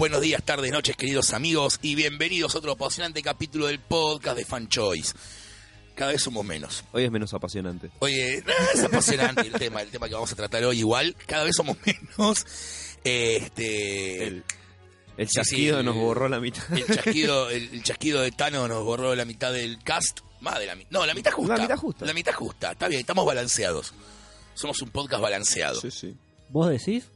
Buenos días, tardes, noches, queridos amigos, y bienvenidos a otro apasionante capítulo del podcast de Fan Choice. Cada vez somos menos. Hoy es menos apasionante. Oye, no, es apasionante el tema, el tema que vamos a tratar hoy igual. Cada vez somos menos. Este. El, chasquido sí, nos borró la mitad. El chasquido, el, el chasquido de Tano nos borró la mitad del cast. Más de la mitad. No, la mitad justa. La mitad justa. La mitad justa. Está bien, estamos balanceados. Somos un podcast balanceado. Sí, sí. ¿Vos decís?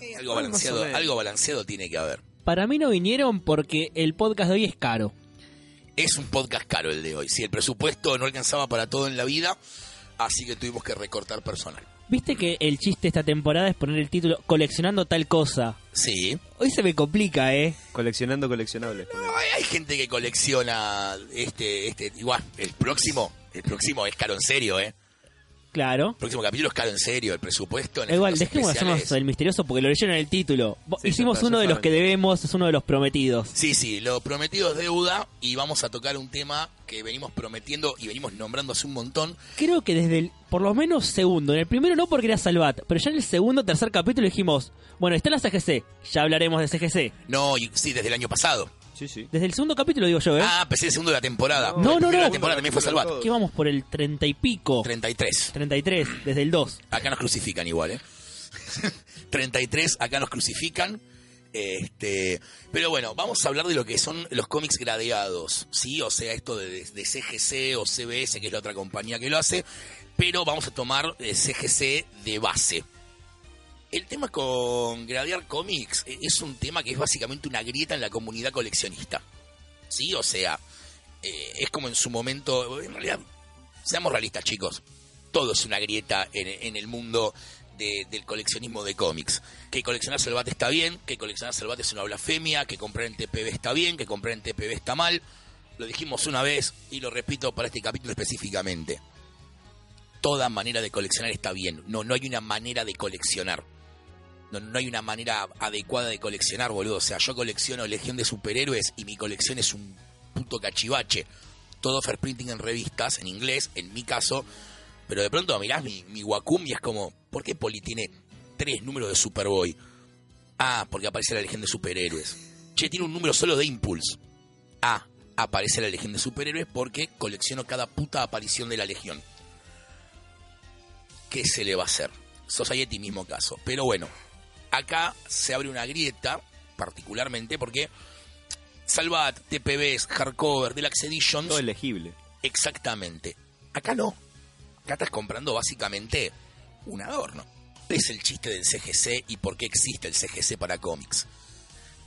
Eh, algo balanceado, algo balanceado tiene que haber. Para mí no vinieron porque el podcast de hoy es caro. Es un podcast caro el de hoy. Si el presupuesto no alcanzaba para todo en la vida, así que tuvimos que recortar personal. Viste que el chiste esta temporada es poner el título coleccionando tal cosa. Sí. Hoy se me complica, ¿eh? Coleccionando coleccionables. No, hay, hay gente que colecciona este, este, igual, el próximo, el próximo es caro en serio, eh. Claro. El próximo capítulo es caro en serio, el presupuesto en Igual, dejemos de hacernos el misterioso porque lo leyeron en el título. Sí, Hicimos uno de los que debemos, es uno de los prometidos. Sí, sí, lo prometido es deuda y vamos a tocar un tema que venimos prometiendo y venimos nombrando hace un montón. Creo que desde el, por lo menos segundo, en el primero no porque era Salvat, pero ya en el segundo, tercer capítulo dijimos, bueno, está la CGC, ya hablaremos de CGC. No, y- sí, desde el año pasado. Sí, sí. Desde el segundo capítulo digo yo, ¿eh? Ah, pensé el segundo de la temporada. No, no, no. La temporada también fue Salvat. Todo. Que vamos por el treinta y pico. 33. 33, desde el 2. Acá nos crucifican igual, ¿eh? 33, acá nos crucifican. Este, pero bueno, vamos a hablar de lo que son los cómics gradeados, ¿sí? O sea, esto de, de CGC o CBS, que es la otra compañía que lo hace, pero vamos a tomar eh, CGC de base. El tema con gradear cómics eh, es un tema que es básicamente una grieta en la comunidad coleccionista, ¿sí? O sea, eh, es como en su momento, en realidad, seamos realistas, chicos, todo es una grieta en, el mundo de- del coleccionismo de cómics. Que coleccionar Salvat está bien, que coleccionar Salvat es una blasfemia, que comprar en TPB está bien, que comprar en TPB está mal. Lo dijimos una vez y lo repito para este capítulo específicamente. Toda manera de coleccionar está bien. No, no hay una manera de coleccionar. No, no hay una manera adecuada de coleccionar, boludo. O sea, yo colecciono Legión de Superhéroes y mi colección es un puto cachivache. Todo fair printing en revistas, en inglés, en mi caso. Pero de pronto mirás mi, mi Wacom y es como, ¿por qué Poli tiene tres números de Superboy? Ah, porque aparece la Legión de Superhéroes. Che, tiene un número solo de Impulse. Ah, aparece la Legión de Superhéroes porque colecciono cada puta aparición de la Legión. ¿Qué se le va a hacer? Society mismo caso. Pero bueno, acá se abre una grieta, particularmente porque Salvat, TPBs, Hardcover, Deluxe Editions... Todo elegible. Exactamente. Acá no. Acá estás comprando básicamente un adorno. ¿Cuál es el chiste del CGC y por qué existe el CGC para cómics?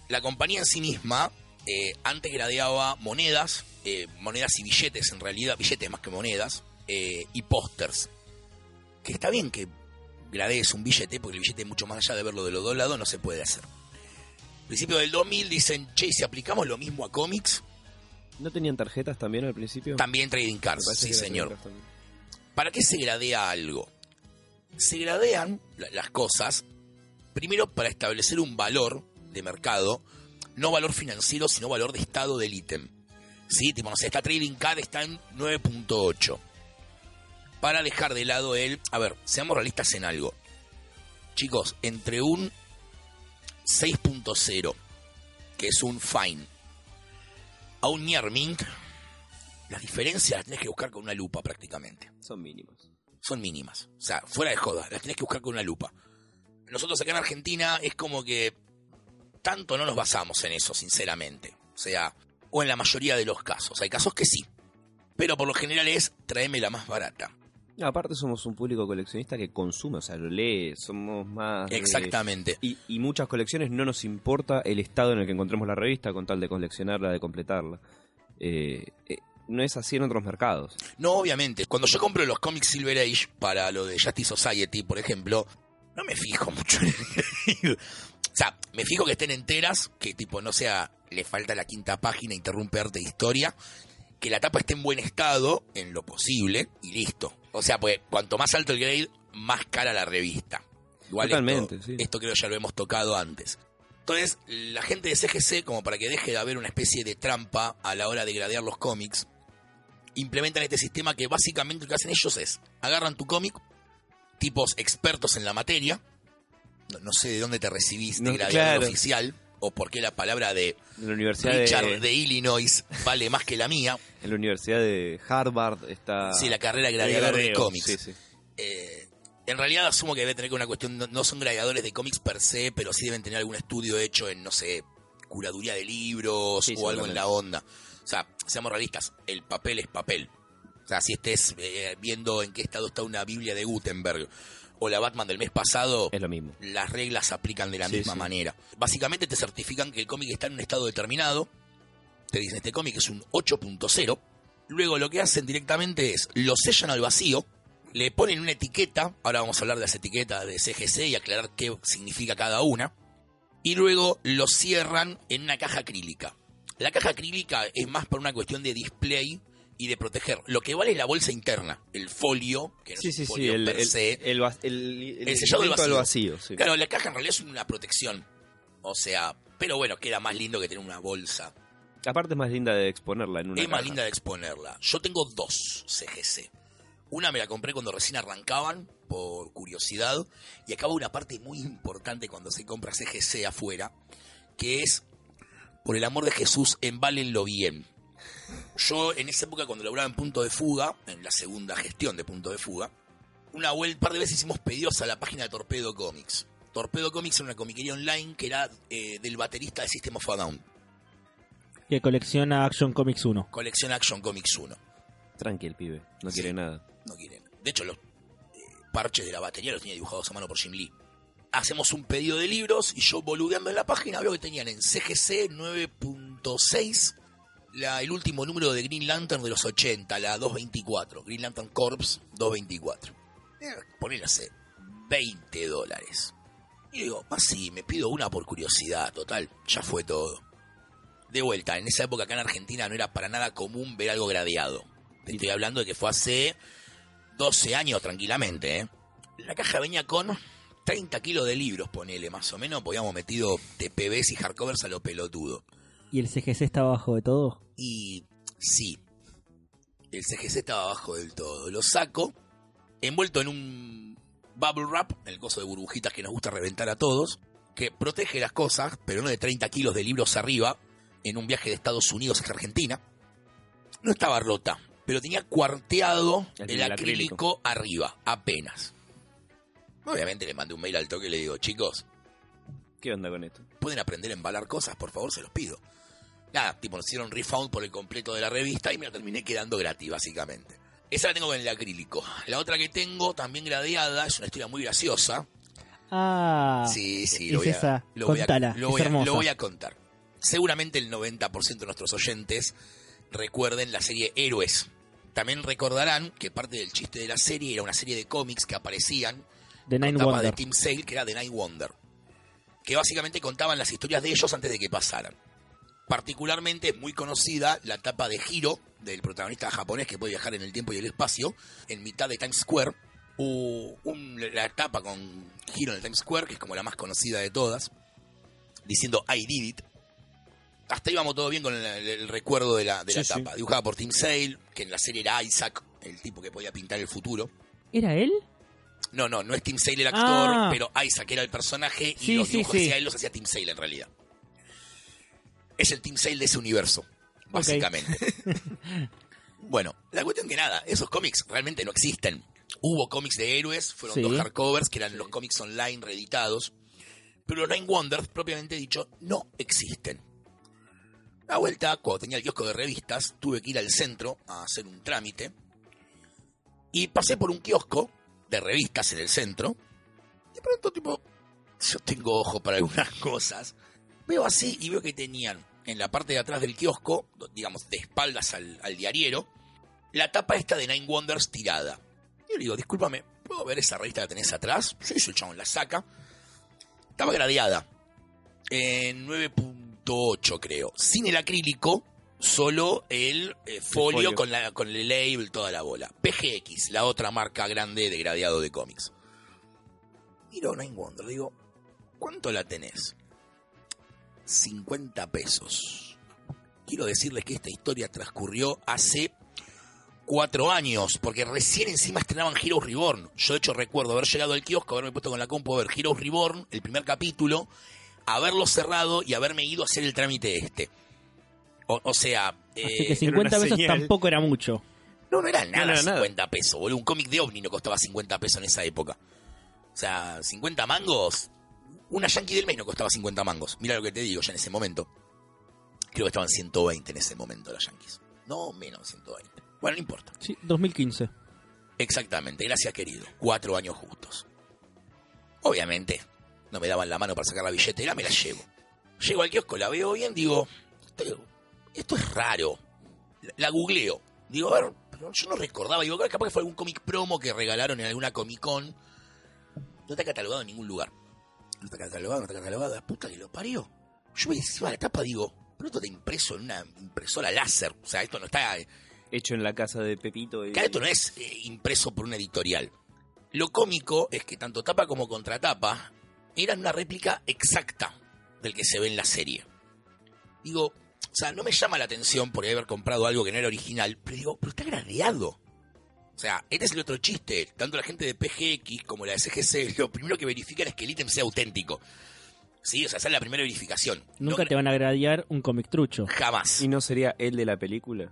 La compañía en sí misma eh, antes gradeaba monedas, eh, monedas y billetes en realidad, billetes más que monedas, eh, y pósters. Que está bien que gradees un billete, porque el billete mucho más allá de verlo de lo doblado no se puede hacer. Principio del 2000 dicen, che, ¿y si aplicamos lo mismo a cómics, ¿No tenían tarjetas también al principio? también trading cards, sí señor. ¿Para qué se gradea algo? Se gradean la- las cosas, primero para establecer un valor de mercado, no valor financiero, sino valor de estado del ítem. ¿Sí? Tipo, no sé, esta trading card está en 9.8. Para dejar de lado el... A ver, seamos realistas en algo. Chicos, entre un 6.0, que es un fine, a un near mint, las diferencias las tenés que buscar con una lupa prácticamente Son mínimos. son mínimas. O sea, fuera de joda, las tenés que buscar con una lupa. Nosotros acá en Argentina es como que tanto no nos basamos en eso, sinceramente. O sea, o en la mayoría de los casos. Hay casos que sí. Pero por lo general es tráeme la más barata. Aparte somos un público coleccionista que consume, o sea, lo lee, somos más... de- Exactamente. Y, y muchas colecciones no nos importa el estado en el que encontremos la revista con tal de coleccionarla, de completarla. Eh, eh, no es así en otros mercados. No, obviamente. Cuando yo compro los cómics Silver Age para lo de Justice Society, por ejemplo, no me fijo mucho en el... O sea, me fijo que estén enteras, que tipo no sea, le falta la quinta página, interrumpe arte de historia, que la tapa esté en buen estado, en lo posible, y listo. O sea, pues cuanto más alto el grade, más cara la revista. Igual Totalmente, esto, sí. esto creo ya lo hemos tocado antes. Entonces, la gente de CGC, como para que deje de haber una especie de trampa a la hora de gradear los cómics, implementan este sistema que básicamente lo que hacen ellos es, agarran tu cómic, tipos expertos en la materia, no, no sé de dónde te recibiste, No, gradeador claro. oficial, o por qué la palabra de la Universidad Richard de, de Illinois vale más que la mía. en la Universidad de Harvard está Sí, la carrera el gladiador de cómics. Sí, sí. Eh, en realidad asumo que debe tener que una cuestión, no, no son gladiadores de cómics per se, pero sí deben tener algún estudio hecho en, no sé, curaduría de libros Sí, o algo en la onda. O sea, seamos realistas, el papel es papel. O sea, si estés eh, viendo en qué estado está una Biblia de Gutenberg o la Batman del mes pasado, Es lo mismo. las reglas se aplican de la Sí, misma sí. manera. Básicamente te certifican que el cómic está en un estado determinado. Te dicen, este cómic es un 8.0. Luego lo que hacen directamente es, lo sellan al vacío, le ponen una etiqueta, ahora vamos a hablar de las etiquetas de CGC y aclarar qué significa cada una, y luego lo cierran en una caja acrílica. La caja acrílica es más por una cuestión de display y de proteger. Lo que vale es la bolsa interna, el folio, que no Sí, es sí, un sí. folio El, per se. el, el, El sellado del vacío. sí. Claro, la caja en realidad es una protección. O sea, pero bueno, queda más lindo que tener una bolsa. Aparte es más linda de exponerla en una es más linda de exponerla. Yo tengo dos CGC. Una me la compré cuando recién arrancaban, por curiosidad. Y acaba una parte muy importante cuando se compra CGC afuera, que es, por el amor de Jesús, embálenlo bien. Yo en esa época cuando laburaba en Punto de Fuga, en la segunda gestión de Punto de Fuga, una vuelta, par de veces hicimos pedidos a la página de Torpedo Comics. Torpedo Comics era una comiquería online que era eh, del baterista de System of a Down, Que colecciona Action Comics 1. colección Action Comics 1. Tranqui el pibe. No Sí. quiere nada. No quieren. De hecho, los eh, parches de la batería los tenía dibujados a mano por Jim Lee. Hacemos un pedido de libros y yo boludeando en la página veo que tenían en CGC 9.6 la- el último número de Green Lantern de los 80, la 224. Green Lantern Corps 224. Eh, Ponele, hace 20 dólares. Y digo, así, me pido una por curiosidad, total, ya fue todo. De vuelta, en esa época acá en Argentina no era para nada común ver algo gradeado. Te estoy hablando de que fue hace 12 años tranquilamente, ¿eh? La caja venía con 30 kilos de libros, ponele, más o menos. Podíamos metido TPBs y hardcovers a lo pelotudo. ¿Y el CGC está abajo de todo? Y sí, el CGC estaba abajo del todo. Lo saco, envuelto en un bubble wrap, el coso de burbujitas que nos gusta reventar a todos, que protege las cosas, pero no de 30 kilos de libros arriba, en un viaje de Estados Unidos a Argentina. No estaba rota, pero tenía cuarteado El- el, el acrílico arriba, apenas. Obviamente le mandé un mail al toque y le digo, chicos, ¿Qué onda con esto? pueden aprender a embalar cosas, por favor, se los pido. Nada, tipo, hicieron refound por el completo de la revista y me la terminé quedando gratis, básicamente. Esa la tengo con el acrílico. La otra que tengo, también gradeada, es una historia muy graciosa. Ah, sí, sí, es lo voy, a, esa. lo, voy a, lo es voy a- hermosa. lo voy a contar. Seguramente el 90% de nuestros oyentes recuerden la serie Héroes. También recordarán que parte del chiste de la serie era una serie de cómics que aparecían The con Nine tapa Wonder. de Team Sale, que era The Night Wonder. Que básicamente contaban las historias de ellos antes de que pasaran. Particularmente es muy conocida la tapa de Hiro, del protagonista japonés que puede viajar en el tiempo y el espacio, en mitad de Times Square. Un- la etapa con Hiro en el Times Square, que es como la más conocida de todas, diciendo I did it. Hasta ahí vamos todo bien con el, el recuerdo de la, de la Sí, sí. tapa. Dibujada por Tim Sale, que en la serie era Isaac, el tipo que podía pintar el futuro. ¿Era él? No, no, no es Tim Sale el actor, Ah. pero Isaac era el personaje y Sí, los dibujos sí. hacía él los hacía Tim Sale en realidad. Es el Tim Sale de ese universo, básicamente. bueno, la cuestión que nada, esos cómics realmente no existen. Hubo cómics de héroes, fueron Sí. dos hardcovers que eran los cómics online reeditados, pero los Nine Wonders, propiamente dicho, no existen. La vuelta, cuando tenía el kiosco de revistas, tuve que ir al centro a hacer un trámite y pasé por un kiosco de revistas en el centro. Y de pronto, tipo, yo tengo ojo para algunas cosas. Veo así y veo que tenían en la parte de atrás del kiosco, digamos, de espaldas al, al diariero, la tapa esta de Nine Wonders tirada. Yo le digo, discúlpame, ¿puedo ver esa revista que tenés atrás? Sí, el chabón la saca. Estaba gradeada. En 9.8 creo. Sin el acrílico, solo el eh, folio, folio. Con, la, con el label, toda la bola. PGX, la otra marca grande de gradeado de cómics. Miro Nine Wonder, digo, ¿cuánto la tenés? 50 pesos. Quiero decirles que esta historia transcurrió hace cuatro años, porque recién encima estrenaban Heroes Reborn. Yo de hecho recuerdo haber llegado al kiosco, haberme puesto con la compu a ver Heroes Reborn, el primer capítulo, haberlo cerrado y haberme ido a hacer el trámite este. O, o sea, Así eh, que 50 una pesos señal. tampoco era mucho. no, no era nada no era nada. 50 pesos, boludo. Un cómic de OVNI no costaba 50 pesos en esa época. O sea, 50 mangos. Una Yankee del mes no costaba 50 mangos. Mira lo que te digo ya en ese momento. Creo que estaban 120 en ese momento las Yankees. No, menos 120. Bueno, no importa. Sí, 2015. Exactamente, gracias querido. Cuatro años justos. Obviamente, no me daban la mano para sacar la billetera, me la llevo. Llego al kiosco, la veo bien, digo, esto, es raro. La, la googleo. Digo, a ver, yo no recordaba, digo, capaz que fue algún cómic promo que regalaron en alguna Comic Con. No está catalogado en ningún lugar. No está catalogado, no está catalogado, la puta que lo parió. Yo me decía la tapa, digo, pero esto está impreso en una impresora láser. O sea, esto no está Hecho en la casa de Pepito. Y... Claro, esto no es eh, impreso por una editorial. Lo cómico es que tanto tapa como contratapa eran una réplica exacta del que se ve en la serie. Digo, o sea, no me llama la atención por haber comprado algo que no era original, pero digo, pero está gradeado. O sea, este es el otro chiste. Tanto la gente de PGX como la de CGC, lo primero que verifican es que el ítem sea auténtico. Sí, o sea, esa es la primera verificación. Nunca No- te van a gradear un cómic trucho. Jamás. ¿Y no sería el de la película?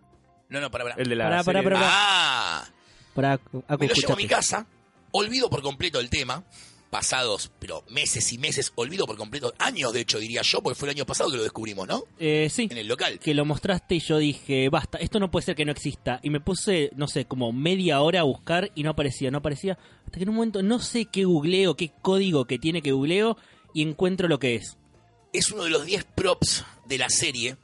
No, no, para, para. El de la Pará, pará, serie. pará. Ah, Para, Acu, Me lo llevo a mi casa, olvido por completo el tema, pasados, pero meses y meses, olvido por completo, años de hecho diría yo, porque fue el año pasado que lo descubrimos, ¿no? Eh, sí, En el local. que lo mostraste y yo dije, basta, esto no puede ser que no exista. Y me puse, no sé, como media hora a buscar y no aparecía, no aparecía. Hasta que en un momento no sé qué googleo, qué código que tiene que googleo y encuentro lo que es. Es uno de los 10 props de la serie.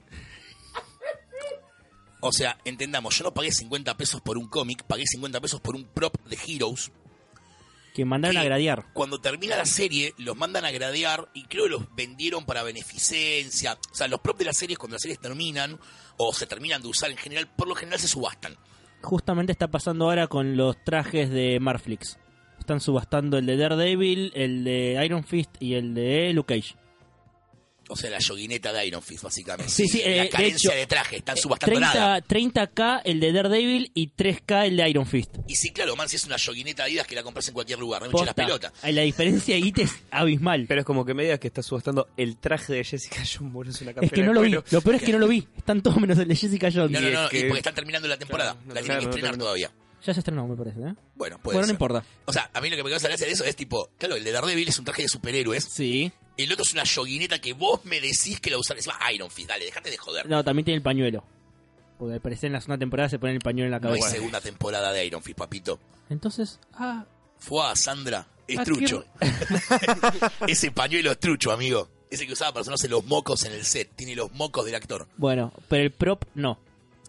O sea, entendamos, yo no pagué 50 pesos por un cómic, pagué 50 pesos por un prop de Heroes. Que mandaron a gradear. Cuando termina la serie, los mandan a gradear y creo que los vendieron para beneficencia. O sea, los props de las series, cuando las series terminan o se terminan de usar en general, por lo general se subastan. Justamente está pasando ahora con los trajes de Marflix. Están subastando el de Daredevil, el de Iron Fist y el de Luke Cage. O sea, la yoguineta de Iron Fist, básicamente. Sí, sí, eh, la de carencia de, hecho, traje, están subastando nada. 30, 30k el de Daredevil y 3k el de Iron Fist. Y sí, claro, man, si es una yoguineta Adidas que la compras en cualquier lugar, no me las pelotas. Eh, La diferencia ahí te es abismal. Pero es como que me digas que estás subastando el traje de Jessica Jones, es una Es que no de lo vi. Lo peor es que no lo vi. Están todos menos el de Jessica Jones. No, no, Y no, es que- y porque están terminando la temporada. Claro, no, la tienen claro, que no estrenar todavía. Ya se estrenó, me parece. ¿eh? Bueno, puede Bueno, no importa. O sea, a mí lo que me causa gracia de eso es tipo, claro, el de Daredevil es un traje de superhéroes. Sí. El otro es una yoguineta que vos me decís que la usás. Encima Iron Fist, dale, déjate de joder. No, también tiene el pañuelo. Porque al parecer en la segunda temporada se pone el pañuelo en la No hay cabeza. segunda temporada de Iron Fist, papito. Entonces, ah, Fue a Sandra, es Ah. Ese pañuelo es trucho, amigo. Ese que usaba para sonarse los mocos en el set. Tiene los mocos del actor. bueno, pero el prop no.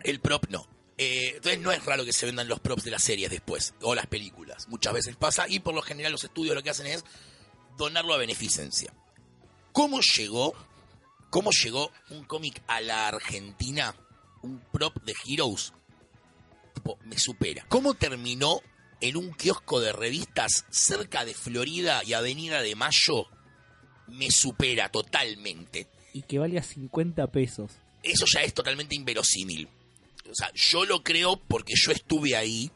El prop no. Eh, entonces no es raro que se vendan los props de las series después, o las películas. Muchas veces pasa y por lo general los estudios lo que hacen es donarlo a beneficencia. ¿Cómo llegó, cómo llegó un cómic a la Argentina, un prop de Heroes? Tipo, me supera. ¿Cómo terminó en un kiosco de revistas cerca de Florida y Avenida de Mayo? Me supera totalmente Y que valga 50 pesos. eso ya es totalmente inverosímil. O sea, yo lo creo porque yo estuve ahí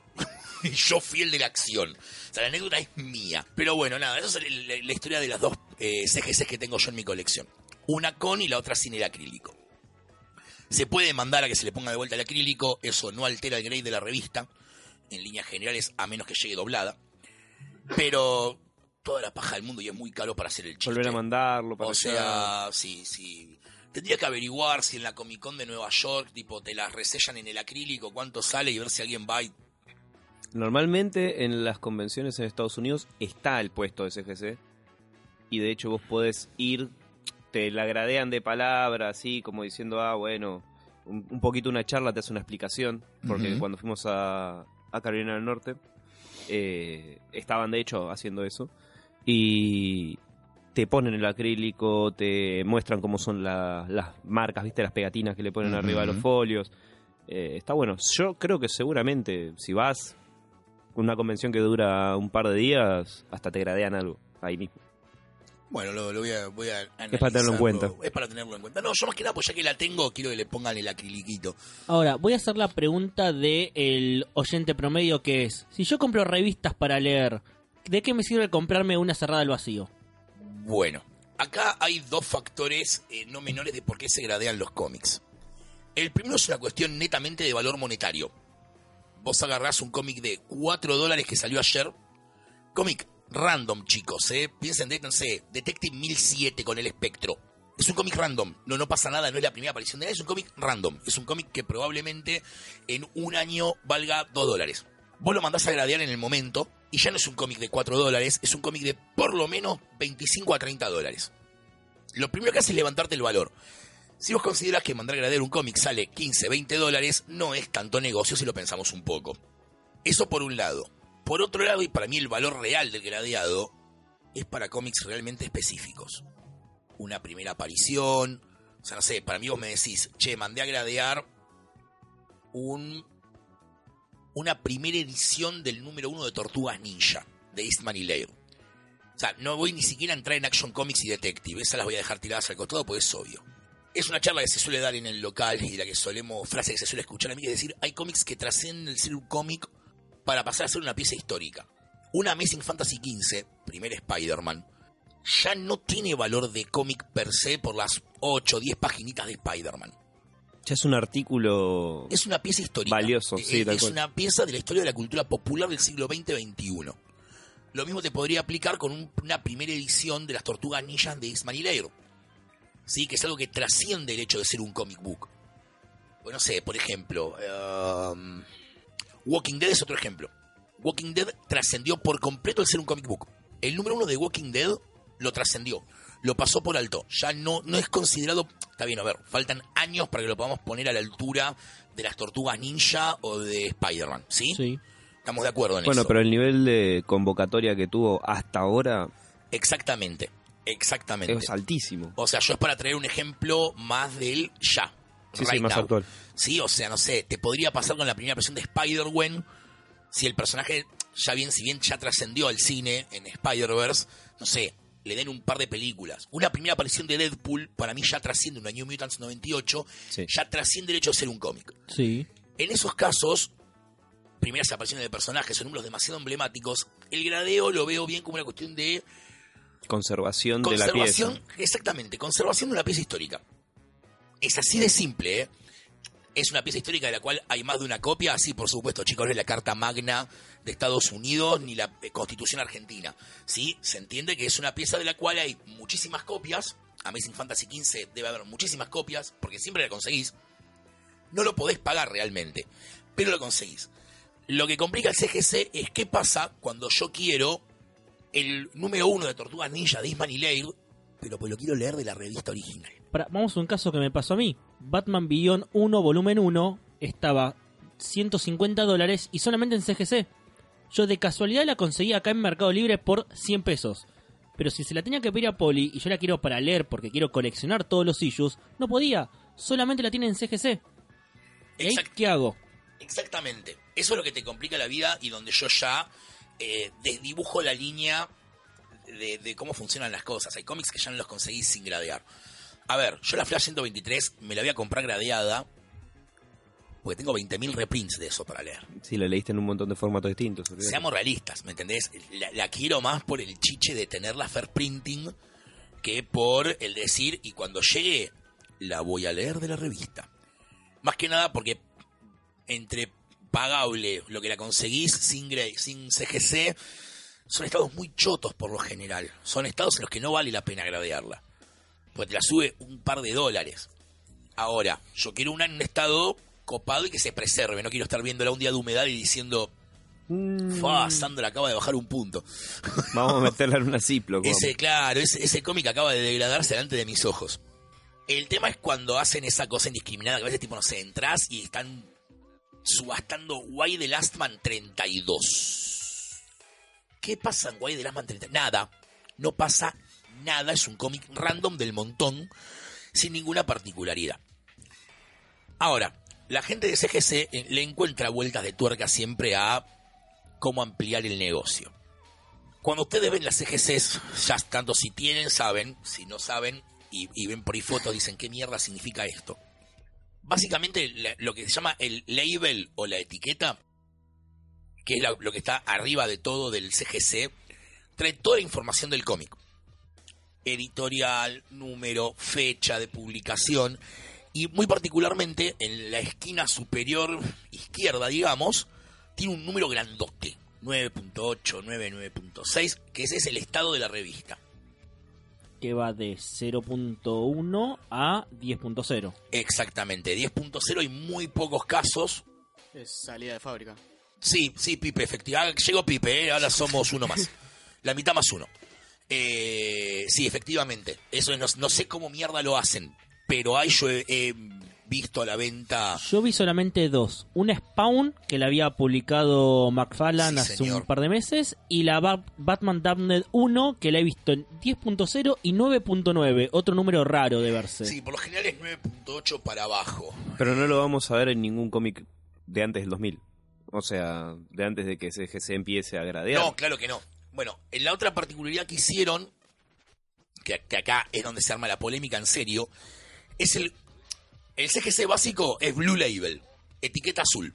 y yo fui el de la acción. O sea, la anécdota es mía. Pero bueno, nada, esa es la, la- la historia de las dos eh, CGCs que tengo yo en mi colección. Una con y la otra sin el acrílico. Se puede mandar a que se le ponga de vuelta el acrílico, eso no altera el grade de la revista, en líneas generales, a menos que llegue doblada. Pero toda la paja del mundo y es muy caro para hacer el chiste. Volver a mandarlo para O sea, sí, sí. Tendría que averiguar si en la Comic Con de Nueva York, tipo, te las resellan en el acrílico, cuánto sale y ver si alguien va y... Normalmente en las convenciones en Estados Unidos está el puesto de CGC. Y de hecho vos podés ir, te la gradean de palabra, así como diciendo, ah, bueno, un, un poquito una charla te hace una explicación. Porque cuando fuimos a, a Carolina del Norte, eh, estaban de hecho haciendo eso. Y te ponen el acrílico, te muestran cómo son la- las marcas, viste, las pegatinas que le ponen arriba de los folios. Eh, está bueno. Yo creo que seguramente, si vas con una convención que dura un par de días, hasta te gradean algo ahí mismo. Bueno, lo, lo voy a, voy a Es para tenerlo en cuenta. Es para tenerlo en cuenta. No, yo más que nada, pues ya que la tengo, quiero que le pongan el acriliquito. Ahora, voy a hacer la pregunta del el oyente promedio que es, si yo compro revistas para leer, ¿de qué me sirve comprarme una cerrada al vacío? Bueno, acá hay dos factores eh, no menores de por qué se gradean los cómics. El primero es una cuestión netamente de valor monetario. Vos agarrás un cómic de 4 dólares que salió ayer. Cómic random, chicos, ¿eh? Piensen de, no sé, Detective 1007 con el espectro. Es un cómic random. No, no pasa nada, no es la primera aparición de él, es un cómic random. Es un cómic que probablemente en un año valga 2 dólares. Vos lo mandás a gradear en el momento y ya no es un cómic de 4 dólares, es un cómic de por lo menos 25 a 30 dólares. Lo primero que hace es levantarte el valor. Si vos considerás que mandar a gradear un cómic sale 15, 20 dólares, no es tanto negocio si lo pensamos un poco. Eso por un lado. Por otro lado, y para mí el valor real del gradeado, es para cómics realmente específicos. Una primera aparición. O sea, no sé, para mí vos me decís, che, mandé a gradear un, una primera edición del número uno de Tortugas Ninja, de Eastman y Laird. O sea, no voy ni siquiera a entrar en Action Comics y Detective. Esas las voy a dejar tiradas al costado porque es obvio es una charla que se suele dar en el local y la que solemos, frase que se suele escuchar a mí, es decir, hay cómics que trascienden el ser un cómic para pasar a ser una pieza histórica. Una Amazing Fantasy XV, primer Spider-Man, ya no tiene valor de cómic per se por las 8 o 10 paginitas de Spider-Man. Ya es un artículo. Es una pieza histórica. Valioso, sí, es, tal es cual. una pieza de la historia de la cultura popular del siglo XX-XXI. Lo mismo te podría aplicar con un- una primera edición de las Tortugas Ninjas de Ismail. Sí, que es algo que trasciende el hecho de ser un comic book. Bueno, no sé, por ejemplo, um, Walking Dead es otro ejemplo. Walking Dead trascendió por completo el ser un comic book. El número uno de Walking Dead lo trascendió, lo pasó por alto. Ya no, no es considerado. Está bien, a ver, faltan años para que lo podamos poner a la altura de las tortugas ninja o de Spider-Man, ¿sí? Sí. Estamos de acuerdo en Bueno, eso. pero el nivel de convocatoria que tuvo hasta ahora Exactamente, exactamente. es altísimo. O sea, yo es para traer un ejemplo más del ya. Sí, sí, right más now. actual. Sí, o sea, no sé, te podría pasar con la primera versión de Spider-Gwen si el personaje, ya bien, si bien ya trascendió al cine en Spider-Verse, no sé, le den un par de películas. Una primera aparición de Deadpool, para mí ya trasciende una New Mutants 98, Sí. ya trasciende el hecho de ser un cómic. Sí. En esos casos, primeras apariciones de personajes o números demasiado emblemáticos, el gradeo lo veo bien como una cuestión de Conservación, de la pieza. exactamente, conservación de una pieza histórica. Es así de simple, ¿eh? Es una pieza histórica de la cual hay más de una copia, sí, por supuesto, chicos, no es la Carta Magna de Estados Unidos ni la eh, Constitución Argentina. Sí, se entiende que es una pieza de la cual hay muchísimas copias. Amazing Fantasy XV debe haber muchísimas copias, porque siempre la conseguís. No lo podés pagar realmente, pero lo conseguís. Lo que complica el CGC es qué pasa cuando yo quiero el número uno de Tortugas Ninja de Isman y Laird, pero pues lo quiero leer de la revista original. Para- vamos a un caso que me pasó a mí. Batman Beyond 1, volumen 1, estaba 150 dólares y solamente en CGC. Yo de casualidad la conseguí acá en Mercado Libre por 100 pesos. Pero si se la tenía que pedir a Poli y yo la quiero para leer porque quiero coleccionar todos los issues, no podía. Solamente la tiene en CGC. ¿Y ahí Exact- qué hago? exactamente. Eso es lo que te complica la vida y donde yo ya eh, desdibujo la línea de, de cómo funcionan las cosas. Hay cómics que ya no los conseguís sin gradear. A ver, yo la Flash 123 me la voy a comprar gradeada porque tengo 20.000 reprints de eso para leer. Sí, la leíste en un montón de formatos distintos. Seamos realistas, ¿me entendés? La, la quiero más por el chiche de tenerla fair printing que por el decir, y cuando llegue, la voy a leer de la revista. Más que nada porque entre pagable, lo que la conseguís sin, sin CGC, son estados muy chotos por lo general. Son estados en los que no vale la pena gradearla. Porque te la sube un par de dólares. Ahora, yo quiero una en un estado copado y que se preserve. No quiero estar viéndola un día de humedad y diciendo, Mm, Fa, Sandra acaba de bajar un punto. Vamos a meterla en una vamos. Ese, claro, ese, ese cómic acaba de degradarse delante de mis ojos. El tema es cuando hacen esa cosa indiscriminada, que a veces tipo, no sé, entras y están subastando Why the Last Man 32. ¿Qué pasa en Why the Last Man 32? Nada, no pasa nada, es un cómic random del montón, sin ninguna particularidad. Ahora, la gente de CGC eh, le encuentra vueltas de tuerca siempre a cómo ampliar el negocio. Cuando ustedes ven las CGCs, ya tanto si tienen, saben, si no saben y, y ven por ahí fotos, dicen qué mierda significa esto. Básicamente lo que se llama el label o la etiqueta, que es lo que está arriba de todo del CGC, trae toda la información del cómic. editorial, número, fecha de publicación y muy particularmente en la esquina superior izquierda, digamos, tiene un número grandote, 9.8, 9, 9.6, que ese es el estado de la revista. Que va de 0.1 a 10.0. Exactamente, 10.0 y muy pocos casos. Es salida de fábrica. Sí, sí, Pipe, efectivamente. Llegó Pipe, ¿eh? ahora somos uno más. La mitad más uno. Eh, sí, efectivamente. Eso no, no sé cómo mierda lo hacen, pero ahí yo he, he visto a la venta. Yo vi solamente dos. Una Spawn, que la había publicado McFarlane Sí, hace señor. un par de meses, y la Ba- Batman Damned 1, que la he visto en 10.0 y 9.9, otro número raro de verse. Sí, por lo general es 9.8 para abajo. Pero no lo vamos a ver en ningún cómic de antes del 2000. O sea, de antes de que CGC empiece a gradear. No, claro que no. Bueno, en la otra particularidad que hicieron, que, que acá es donde se arma la polémica en serio, es el. El CGC básico es Blue Label, etiqueta azul.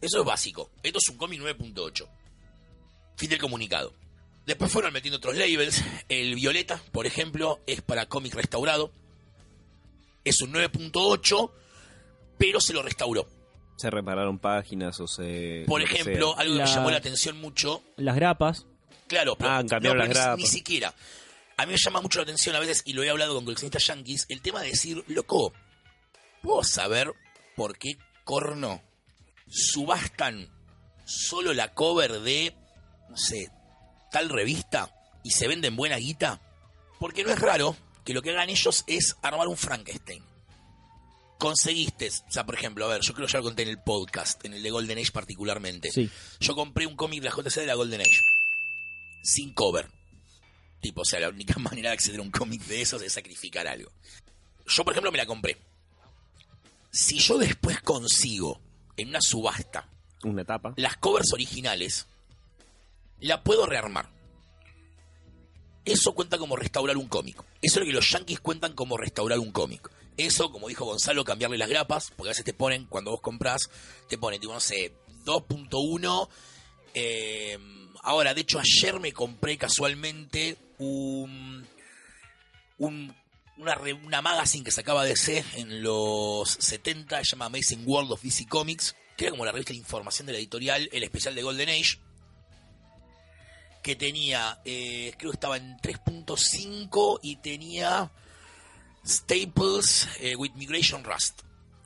Eso es básico. Esto es un cómic 9.8. Fin del comunicado. Después fueron metiendo otros labels. El violeta, por ejemplo, es para cómic restaurado. Es un 9.8, pero se lo restauró. Se repararon páginas o se... Por ejemplo, sea. algo que me La- llamó la atención mucho Las grapas, Claro, pero, Ah, cambiaron no, las pero ni- grapas. Ni, siquiera. A mí me llama mucho la atención a veces, y lo he hablado con coleccionistas yankees, el tema de decir, loco, ¿puedo saber por qué corno subastan solo la cover de, no sé, tal revista y se venden buena guita? Porque no es raro que lo que hagan ellos es armar un Frankenstein. Conseguiste, o sea, por ejemplo, a ver, yo creo que ya lo conté en el podcast, en el de Golden Age particularmente. sí. Yo compré un cómic de la JC de la Golden Age. Sin cover. Tipo, o sea, la única manera de acceder a un cómic de esos es sacrificar algo. Yo, por ejemplo, me la compré. Si yo después consigo en una subasta Una tapa. las covers originales, la puedo rearmar. Eso cuenta como restaurar un cómic. Eso es lo que los yankees cuentan como restaurar un cómic. Eso, como dijo Gonzalo, cambiarle las grapas, porque a veces te ponen, cuando vos compras, te ponen, tipo, no sé, 2.1. eh, ahora, de hecho, ayer me compré casualmente un, un- una, re- una magazine que sacaba DC en los 70, se llama Amazing World of DC Comics, que era como la revista de información de la editorial, el especial de Golden Age, que tenía, eh, creo que estaba en 3.5 y tenía Staples eh, with Migration Rust.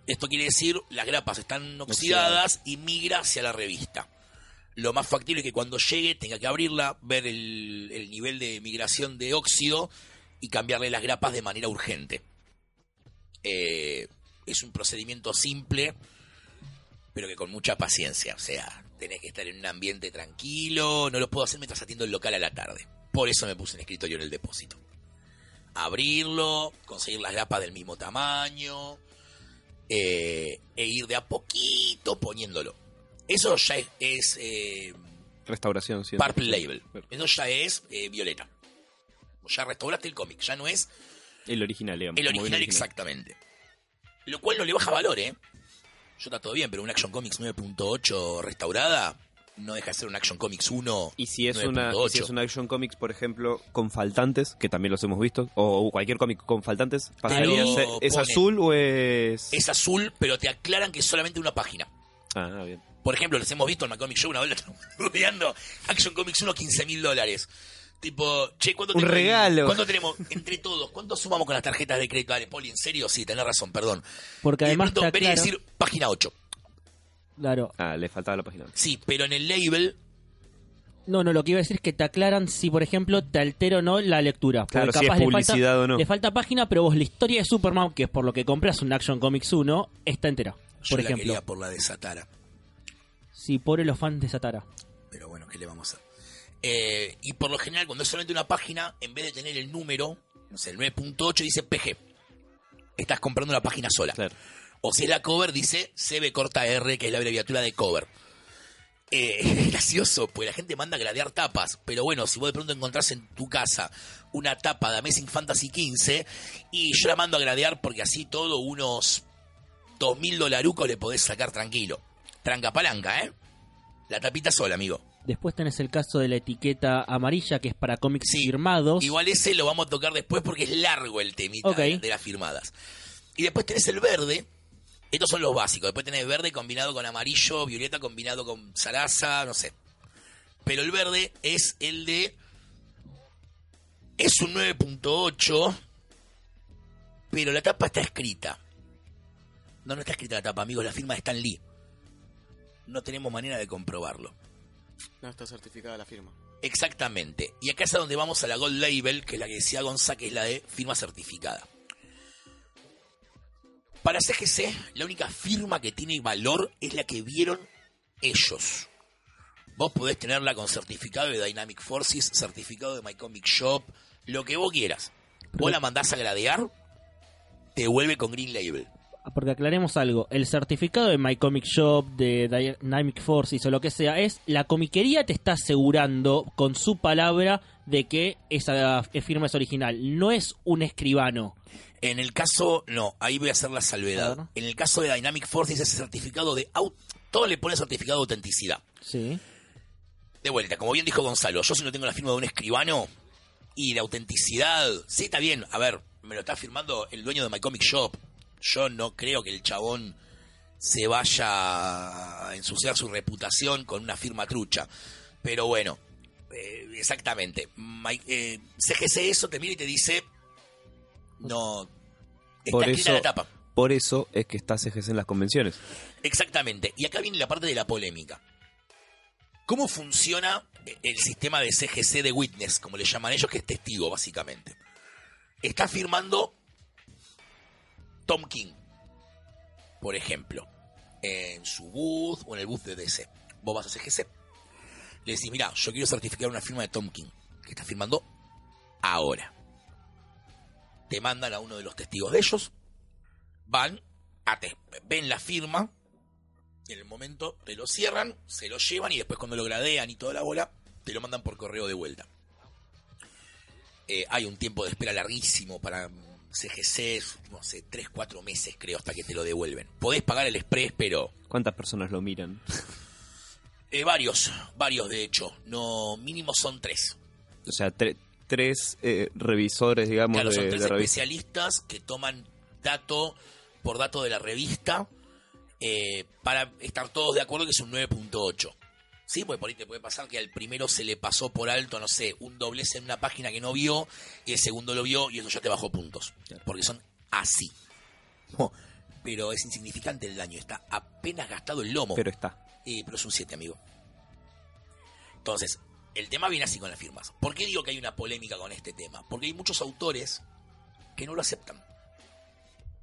Esto quiere decir, las grapas están oxidadas y migra hacia la revista. Lo más factible es que cuando llegue tenga que abrirla, ver el, el nivel de migración de óxido y cambiarle las grapas de manera urgente. Eh, es un procedimiento simple, pero que con mucha paciencia. O sea, tenés que estar en un ambiente tranquilo. No lo puedo hacer mientras atiendo el local a la tarde. Por eso me puse en escritorio en el depósito. Abrirlo, conseguir las grapas del mismo tamaño eh, e ir de a poquito poniéndolo. Eso ya es, es, eh, Restauración, sí. Purple Label. Eso ya es eh, violeta. Ya restauraste el cómic, ya no es El original, digamos. el original exactamente. Lo cual no le baja valor, ¿eh? Yo está todo bien, pero un Action Comics 9.8 restaurada no deja de ser un Action Comics 1 Y si es, una, y 9.8. si es un Action Comics, por ejemplo, con faltantes, que también los hemos visto, o cualquier cómic con faltantes, pasaría a ser- ¿es azul o es...? Es azul, pero te aclaran que es solamente una página. Ah, bien. Por ejemplo, los hemos visto en McComic Show una vez, lo estamos estudiando. Action Comics 1, 15 mil dólares. Tipo, che, ¿cuánto Un tenemos? regalo. ¿Cuánto tenemos entre todos? ¿Cuánto sumamos con las tarjetas de crédito? Dale, Poli, ¿en serio? Sí, tenés razón, perdón. Porque Y de además pronto está y decir página 8. claro. Ah, le faltaba la página. Sí, pero en el label No, no, lo que iba a decir es que te aclaran si, por ejemplo, te altera o no la lectura. Porque Claro, si es capaz le falta- publicidad o no. Le falta página, pero vos la historia de Superman, que es por lo que compras un Action Comics 1, está entera. yo Por la ejemplo. quería por la de Satara. Sí, pobre los fans de Satara. Pero bueno, ¿qué le vamos a hacer? Eh, y por lo general, cuando es solamente una página, en vez de tener el número, no sé, el 9.8 dice PG. Estás comprando una página sola. Claro. O si es la cover, dice CB corta R, que es la abreviatura de cover. Eh, es gracioso, pues la gente manda a gradear tapas. Pero bueno, si vos de pronto encontrás en tu casa una tapa de Amazing Fantasy 15, y yo la mando a gradear porque así todo unos 2.000 dolarucos le podés sacar tranquilo. Tranca palanca, ¿eh? La tapita sola, amigo. Después tenés el caso de la etiqueta amarilla, que es para cómics Sí, firmados. Igual ese lo vamos a tocar después porque es largo el temita de las firmadas. Y después tenés el verde. Estos son los básicos. Después tenés verde combinado con amarillo, violeta combinado con zaraza, no sé. Pero el verde es el de... Es un 9.8, pero la tapa está escrita. No, no está escrita la tapa, amigos, la firma de Stan Lee. No tenemos manera de comprobarlo. No está certificada la firma. Exactamente. Y acá es a donde vamos a la Gold Label, que es la que decía Gonza, que es la de firma certificada. Para CGC, la única firma que tiene valor es la que vieron ellos. Vos podés tenerla con certificado de Dynamic Forces, certificado de My Comic Shop, lo que vos quieras. Vos la mandás a gradear, te vuelve con Green Label. Porque aclaremos algo, el certificado de My Comic Shop, de Dynamic Forces o lo que sea, es la comiquería te está asegurando con su palabra de que esa firma es original. No es un escribano. En el caso, no, ahí voy a hacer la salvedad. Claro. En el caso de Dynamic Forces, ese certificado de... au- Todo le pone certificado de autenticidad. Sí. De vuelta, como bien dijo Gonzalo, yo si no tengo la firma de un escribano y la autenticidad, sí, está bien, a ver, me lo está firmando el dueño de My Comic Shop. Yo no creo que el chabón se vaya a ensuciar su reputación con una firma trucha. Pero bueno, eh, exactamente. My- eh, CGC eso te mira y te dice, no, está Por eso, la tapa. por eso es que está CGC en las convenciones. Exactamente. Y acá viene la parte de la polémica. ¿Cómo funciona el sistema de CGC de Witness, como le llaman ellos, que es testigo, básicamente? Está firmando Tom King, por ejemplo, en su booth o en el booth de DC. Vos vas a CGC. Le decís, mira, yo quiero certificar una firma de Tom King, que está firmando ahora. Te mandan a uno de los testigos de ellos, van, a te- ven la firma, en el momento te lo cierran, se lo llevan y después cuando lo gradean y toda la bola, te lo mandan por correo de vuelta. Eh, hay un tiempo de espera larguísimo para CGC, no sé, 3, 4 meses creo hasta que te lo devuelven. Podés pagar el express, pero ¿Cuántas personas lo miran? eh, varios, varios de hecho, no mínimo son tres. O sea, tre- tres eh, revisores, digamos, Claro, de, son tres de revista. especialistas que toman dato por dato de la revista eh, para estar todos de acuerdo que es un 9.8. Sí, pues por ahí te puede pasar que al primero se le pasó por alto, no sé, un doblez en una página que no vio y el segundo lo vio y eso ya te bajó puntos. Porque son así. Oh, pero es insignificante el daño, está apenas gastado el lomo. Pero está. Eh, pero es un 7, amigo. Entonces, el tema viene así con las firmas. ¿Por qué digo que hay una polémica con este tema? Porque hay muchos autores que no lo aceptan.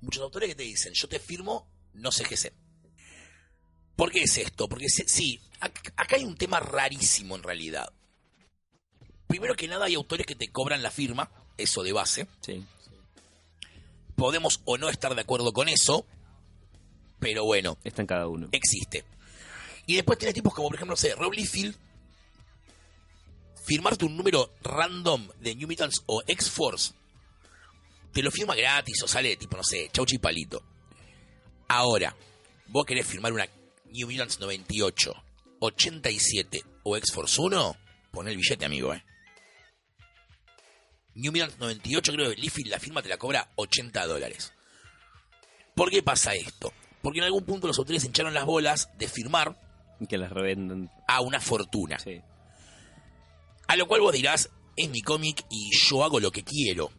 Muchos autores que te dicen, yo te firmo, no sé qué sé. ¿Por qué es esto? Porque se- sí, acá hay un tema rarísimo en realidad. Primero que nada hay autores que te cobran la firma, eso de base. Sí. Podemos o no estar de acuerdo con eso, pero bueno, Está en cada uno. existe. Y después tenés tipos como, por ejemplo, no sé, Rob Liefeld, firmarte un número random de New Mutants o X-Force, te lo firma gratis o sale tipo, no sé, chau chipalito. Ahora, vos querés firmar una New Mutants 98, 87 o X-Force 1, pon el billete, amigo, eh. New Mutants 98, creo que Liefeld la firma te la cobra 80 dólares. ¿Por qué pasa esto? Porque en algún punto los autores hincharon las bolas de firmar Que las revendan. a una fortuna. Sí. A lo cual vos dirás, es mi cómic y yo hago lo que quiero.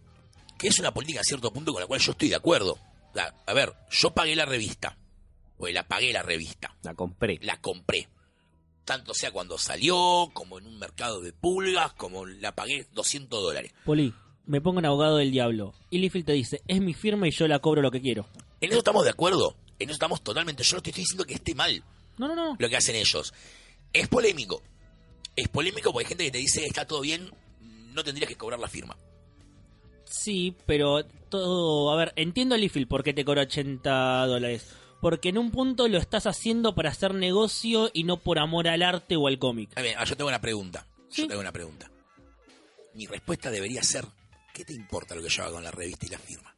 Que es una política a cierto punto con la cual yo estoy de acuerdo. A, a ver, yo pagué la revista. O la pagué la revista. La compré. La compré. Tanto sea cuando salió, como en un mercado de pulgas, como la pagué 200 dólares. Poli, me pongo en abogado del diablo. Y Liefeld te dice, es mi firma y yo la cobro lo que quiero. En eso estamos de acuerdo. En eso estamos totalmente. Yo no te estoy diciendo que esté mal. No, no, no. lo que hacen ellos. Es polémico. Es polémico porque hay gente que te dice, está todo bien, no tendrías que cobrar la firma. Sí, pero todo... A ver, entiendo a Liefeld por qué te cobra 80 dólares. Porque en un punto lo estás haciendo para hacer negocio y no por amor al arte o al cómic. A ver, ah, yo tengo una pregunta. Sí. Yo tengo una pregunta. Mi respuesta debería ser, ¿qué te importa lo que yo haga con la revista y la firma?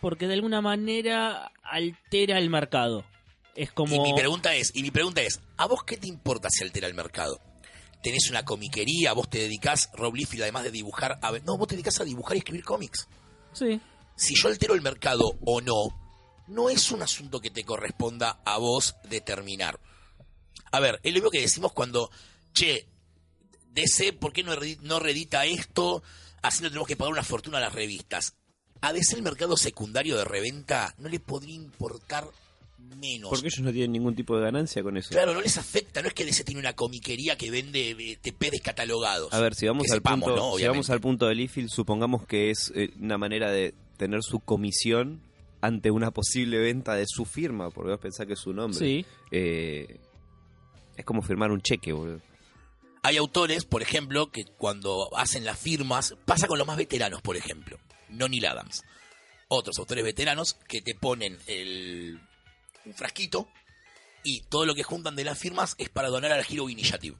Porque de alguna manera altera el mercado. Es como... Y mi pregunta es, y mi pregunta es, ¿a vos qué te importa si altera el mercado? tenés una comiquería, vos te dedicás, Rob Liefeld, además de dibujar, a no, vos te dedicás a dibujar y escribir cómics. Sí. Si yo altero el mercado o no, no es un asunto que te corresponda a vos determinar. A ver, es lo mismo que decimos cuando, che, DC, ¿por qué no, re- no reedita esto? Así no tenemos que pagar una fortuna a las revistas. A DC el mercado secundario de reventa no le podría importar menos. Porque ellos no tienen ningún tipo de ganancia con eso. Claro, no les afecta, no es que DC tiene una comiquería que vende eh, TP descatalogados. A ver, si vamos, Que al, sepamos, punto, ¿no? si vamos al punto de Liefeld, supongamos que es eh, una manera de tener su comisión ante una posible venta de su firma, porque vos pensás que es su nombre. Sí. Eh, es como firmar un cheque, boludo. Hay autores, por ejemplo, que cuando hacen las firmas, pasa con los más veteranos, por ejemplo, no Neil Adams. Otros autores veteranos que te ponen el, un frasquito y todo lo que juntan de las firmas es para donar a la Hero Initiative.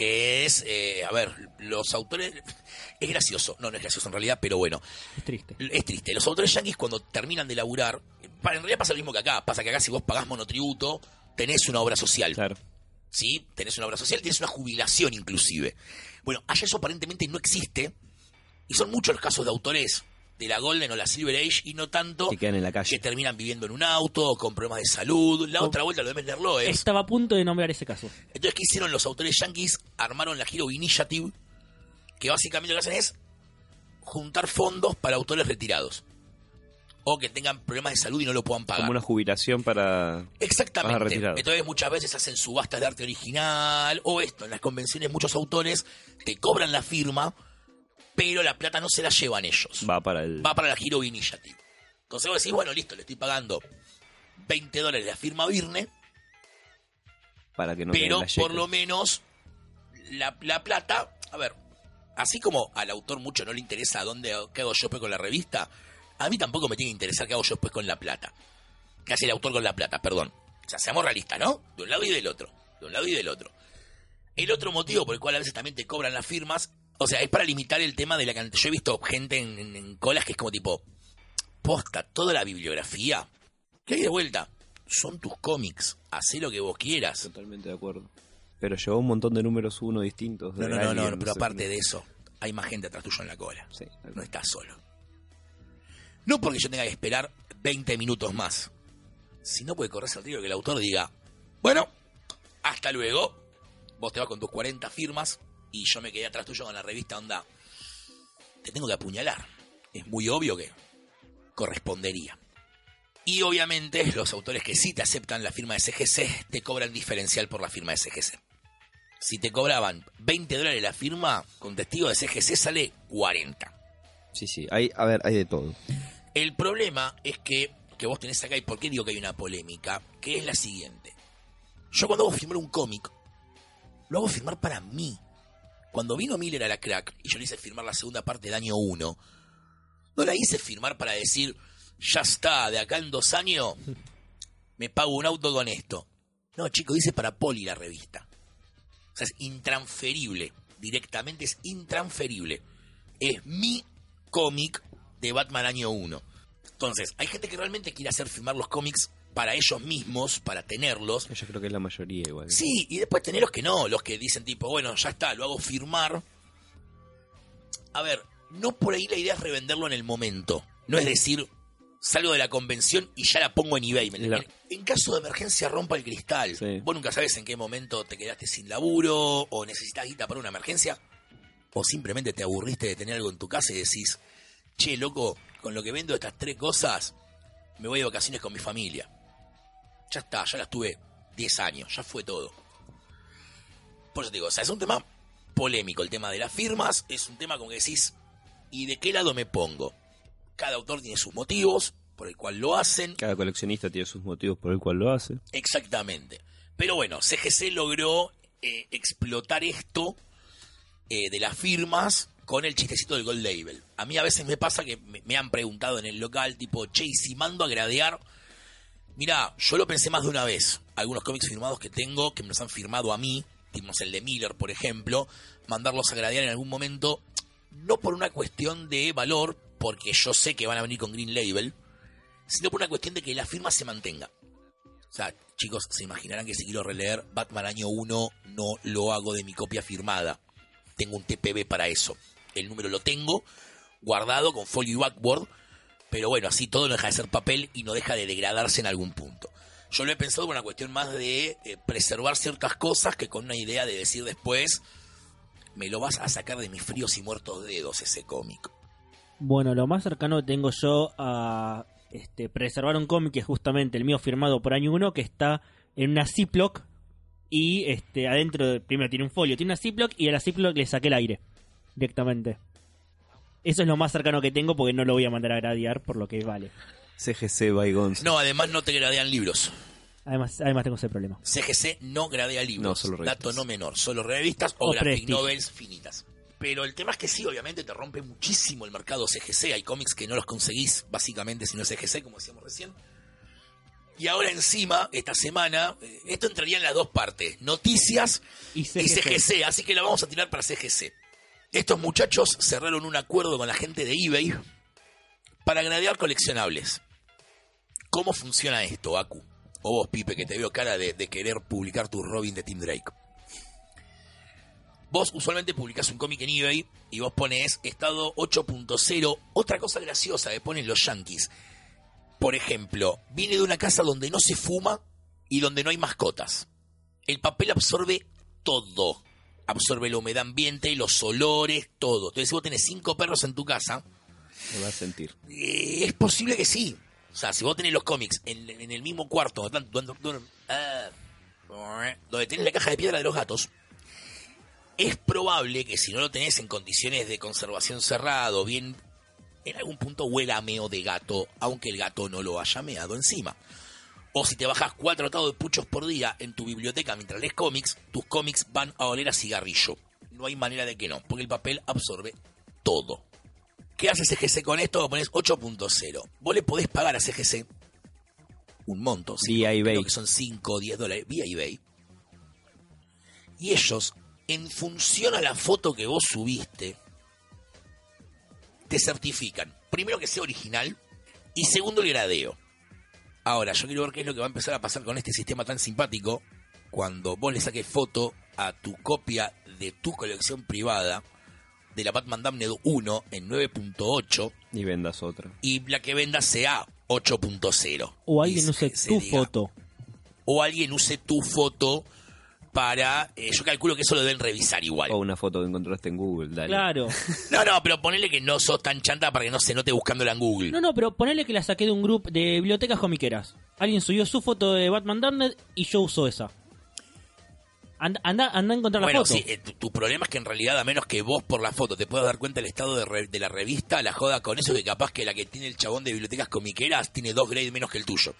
Que es, eh, a ver, los autores... Es gracioso, no, no es gracioso en realidad, pero bueno, Es triste. es triste. Los autores yanquis cuando terminan de laburar, para- en realidad pasa lo mismo que acá, pasa que acá si vos pagás monotributo, tenés una obra social. Claro. ¿sí? Tenés una obra social, tienes una jubilación inclusive. Bueno, allá eso aparentemente no existe, y son muchos los casos de autores de la Golden o la Silver Age, y no tanto Que quedan en la que calle. terminan viviendo en un auto, o con problemas de salud. La Oh. otra vuelta lo de Mendler Loeb. Estaba a punto de nombrar ese caso. Entonces, ¿qué hicieron los autores yankees? Armaron la Hero Initiative, que básicamente lo que hacen es juntar fondos para autores retirados. O que tengan problemas de salud y no lo puedan pagar. Como una jubilación para... Exactamente. Entonces muchas veces hacen subastas de arte original o esto. En las convenciones muchos autores te cobran la firma, pero la plata no se la llevan ellos. Va para el... Va para la Hero Initiative. Entonces vos decís, bueno, listo, le estoy pagando 20 dólares la firma Virne, para que no pero por lo menos la, la plata, a ver, así como al autor mucho no le interesa dónde qué hago yo después con la revista, a mí tampoco me tiene que interesar qué hago yo después con la plata. ¿Qué hace el autor con la plata? Perdón. O sea, seamos realistas, ¿no? De un lado y del otro. De un lado y del otro. El otro motivo por el cual a veces también te cobran las firmas, o sea, es para limitar el tema de la cantidad. Yo he visto gente en, en- en colas que es como tipo, posta, toda la bibliografía. ¿Qué hay de vuelta? Son tus cómics. Hacé lo que vos quieras. Totalmente de acuerdo. Pero llevó un montón de números uno distintos. No, de no, no, no, Alien, pero sé aparte de eso, hay más gente atrás tuyo en la cola. Sí, No estás solo. No porque yo tenga que esperar 20 minutos más, sino porque corres el riesgo que el autor diga, bueno, hasta luego, vos te vas con tus 40 firmas y yo me quedé atrás tuyo con la revista Onda. Te tengo que apuñalar. Es muy obvio que correspondería. Y obviamente los autores que sí te aceptan la firma de CGC te cobran diferencial por la firma de CGC. Si te cobraban 20 dólares la firma, con testigo de CGC sale 40. Sí, sí. Hay, a ver, hay de todo. El problema es que, que vos tenés acá, y por qué digo que hay una polémica, que es la siguiente. Yo cuando hago firmar un cómic, lo hago firmar para mí. Cuando vino Miller a la crack y yo le hice firmar la segunda parte de año 1, no la hice firmar para decir, ya está, de acá en dos años me pago un auto con esto. No, chico, dice para Poli la revista. O sea, es intransferible. Directamente es intransferible. Es mi cómic de Batman año 1. Entonces, hay gente que realmente quiere hacer firmar los cómics para ellos mismos, para tenerlos. Yo creo que es la mayoría igual. Sí, y después tener los que no, los que dicen tipo, bueno, ya está, lo hago firmar. A ver, no por ahí la idea es revenderlo en el momento. No es decir, salgo de la convención y ya la pongo en eBay. En caso de emergencia rompa el cristal. Sí. Vos nunca sabes en qué momento te quedaste sin laburo o necesitas guita para una emergencia. O simplemente te aburriste de tener algo en tu casa y decís, che, loco, con lo que vendo estas tres cosas, me voy de vacaciones con mi familia. Ya está, ya las tuve 10 años, ya fue todo. Por eso te digo, o sea, es un tema polémico el tema de las firmas, es un tema como que decís, ¿y de qué lado me pongo? Cada autor tiene sus motivos por el cual lo hacen, Cada coleccionista tiene sus motivos por el cual lo hace. exactamente. Pero bueno, CGC logró eh, explotar esto eh, de las firmas con el chistecito del Gold Label. A mí a veces me pasa que me, me han preguntado en el local, tipo, che, ¿y si mando a gradear? Mira, yo lo pensé más de una vez. Algunos cómics firmados que tengo, que me los han firmado a mí, tipo el de Miller, por ejemplo, mandarlos a gradear en algún momento, no por una cuestión de valor, porque yo sé que van a venir con Green Label, sino por una cuestión de que la firma se mantenga. O sea, chicos se imaginarán que si quiero releer Batman año 1 no lo hago de mi copia firmada. Tengo un TPB para eso. El número lo tengo guardado con folio y backboard, pero bueno, así todo no deja de ser papel y no deja de degradarse en algún punto. Yo lo he pensado por una cuestión más de eh, preservar ciertas cosas que con una idea de decir después, me lo vas a sacar de mis fríos y muertos dedos ese cómic. Bueno, lo más cercano que tengo yo a este, preservar un cómic es justamente el mío firmado por año 1 que está en una Ziploc y este adentro, de- primero tiene un folio, tiene una Ziploc y a la Ziploc le saqué el aire directamente. Eso es lo más cercano que tengo porque no lo voy a mandar a gradear por lo que vale. CGC Bygones. No, además no te gradean libros. Además, además tengo ese problema. CGC no gradea libros. No, solo revistas. Dato no menor, solo revistas o, O graphic Prestige. novels finitas. Pero el tema es que sí, obviamente te rompe muchísimo el mercado CGC. Hay cómics que no los conseguís básicamente si no es CGC, como decíamos recién. Y ahora encima, esta semana, eh, esto entraría en las dos partes, noticias Y y CGC. CGC, así que la vamos a tirar para CGC. Estos muchachos cerraron un acuerdo con la gente de eBay para gradear coleccionables. ¿Cómo funciona esto, Aku? O vos, Pipe, que te veo cara de, querer publicar tu Robin de Tim Drake. Vos usualmente publicás un cómic en eBay y vos pones estado 8.0. Otra cosa graciosa que ponen los yankees. Por ejemplo, viene de una casa donde no se fuma y donde no hay mascotas. El papel absorbe todo. Absorbe la humedad ambiente, los olores, todo. Entonces, si vos tenés cinco perros en tu casa, Lo vas a sentir. eh, es posible que sí. O sea, si vos tenés los cómics en, en el mismo cuarto donde, están- donde- donde- ah, donde tenés la caja de piedra de los gatos, es probable que si no lo tenés en condiciones de conservación cerrado, bien, en algún punto huela a meo de gato, aunque el gato no lo haya meado encima. O si te bajas cuatro atados de puchos por día en tu biblioteca mientras lees cómics, tus cómics van a oler a cigarrillo. No hay manera de que no, porque el papel absorbe todo. ¿Qué hace CGC con esto? Pones 8.0. Vos le podés pagar a CGC un monto. ¿sí? Creo eBay. que son 5 o 10 dólares. Vía eBay. Y ellos, en función a la foto que vos subiste, te certifican. Primero que sea original y segundo el gradeo. Ahora, yo quiero ver qué es lo que va a empezar a pasar con este sistema tan simpático cuando vos le saques foto a tu copia de tu colección privada de la Batman Damned 1 en 9.8 Y vendas otra. y la que venda sea 8.0. O alguien use se- se tu foto. O alguien use tu foto para... eh, yo calculo que eso lo deben revisar igual. O una foto que encontraste en Google, dale. Claro. No, no, pero ponele que no sos tan chanta para que no se note buscándola en Google. No, no, pero ponele que la saqué de un grupo de bibliotecas comiqueras. Alguien subió su foto de Batman Damned y yo uso esa. Anda, anda, anda a encontrar Bueno, la foto. sí, eh, tu, tu problema es que en realidad, a menos que vos por la foto te puedas dar cuenta del estado de, re- de la revista, la joda con eso que capaz que la que tiene el chabón de bibliotecas comiqueras tiene dos grades menos que el tuyo.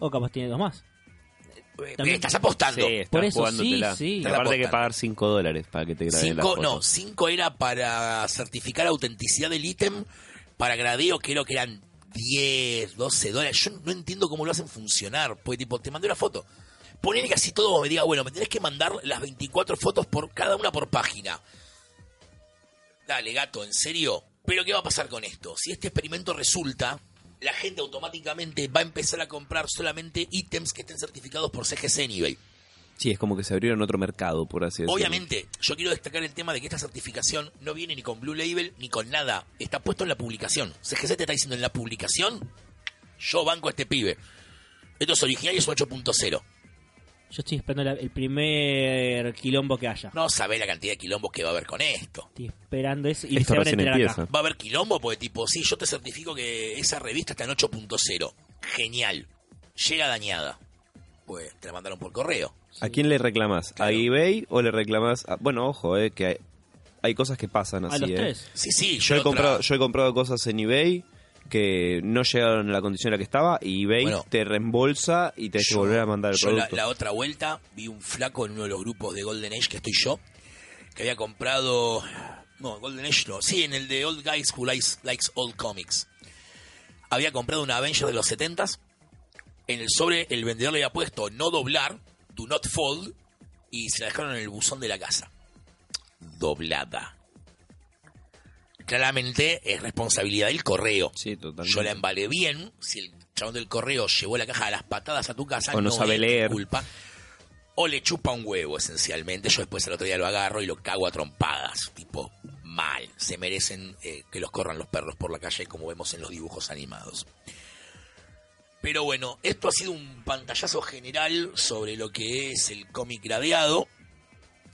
O capaz tiene dos más. También- Estás apostando. Sí, estás Por eso, jugándotela. sí, sí. Y aparte hay que pagar 5 dólares para que te graben la Cinco, foto. no, cinco era para certificar autenticidad del ítem. Para gradeo creo que eran 10, 12 dólares. Yo no entiendo cómo lo hacen funcionar. Porque tipo, te mandé una foto. Ponele que así todo me diga, bueno, me tenés que mandar las 24 fotos por cada una por página. Dale, gato, ¿en serio? Pero ¿qué va a pasar con esto? Si este experimento resulta, la gente automáticamente va a empezar a comprar solamente ítems que estén certificados por CGC en eBay. Sí, es como que se abrieron otro mercado, por así decirlo. Obviamente, yo quiero destacar el tema de que esta certificación no viene ni con Blue Label ni con nada. Está puesto en la publicación. CGC te está diciendo en la publicación, yo banco a este pibe. Esto es original y es un 8.0. Yo estoy esperando la- el primer quilombo que haya. No sabés la cantidad de quilombos que va a haber con esto. Estoy esperando eso y Esto se van a recién enterar empieza. acá. Va a haber quilombo porque tipo, sí, yo te certifico que esa revista está en 8.0. Genial. Llega dañada. Pues te la mandaron por correo. ¿A quién le reclamas? Claro. ¿A eBay o le reclamas a... Bueno, ojo, eh, que hay, hay cosas que pasan A así, los eh. tres. Sí, sí, Yo he, otra- comprado, yo he comprado cosas en eBay que no llegaron a la condición en la que estaba y eBay Bueno. te reembolsa y te Yo- volver a mandar el yo la, producto. la otra vuelta vi un flaco en uno de los grupos de Golden Age que estoy yo, que había comprado... No, Golden Age no. Sí, en el de Old Guys Who Likes, Likes Old Comics. Había comprado una Avenger de los 70s. En el sobre el vendedor le había puesto no doblar, do not fold, y se la dejaron en el buzón de la casa. Doblada. Claramente es responsabilidad del correo. Sí, totalmente. Yo la embalé bien. Si el chabón del correo llevó la caja a las patadas a tu casa, O no sabe leer. culpa. O le chupa un huevo, esencialmente. Yo después el otro día lo agarro y lo cago a trompadas. Tipo, mal. Se merecen eh, que los corran los perros por la calle, como vemos en los dibujos animados. Pero bueno, esto ha sido un pantallazo general sobre lo que es el cómic gradeado.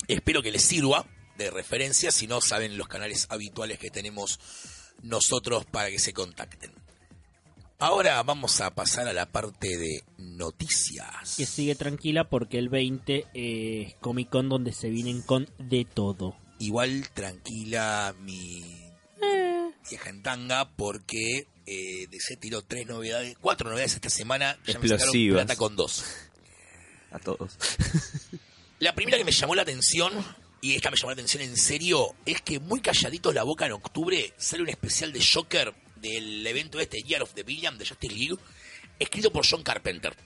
Espero que les sirva de referencia. Si no, saben los canales habituales que tenemos nosotros para que se contacten. Ahora vamos a pasar a la parte de noticias. Que sigue tranquila porque el 20 es Comic Con donde se vienen con de todo. Igual tranquila mi vieja en tanga porque eh, DC tiró tres novedades, cuatro novedades esta semana. Ya me sacaron Explosivas. plata con dos. A todos. La primera que me llamó la atención, y esta me llamó la atención en serio, es que muy calladitos la boca en octubre sale un especial de Joker del evento este Year of the Villain de Justice League, escrito por John Carpenter.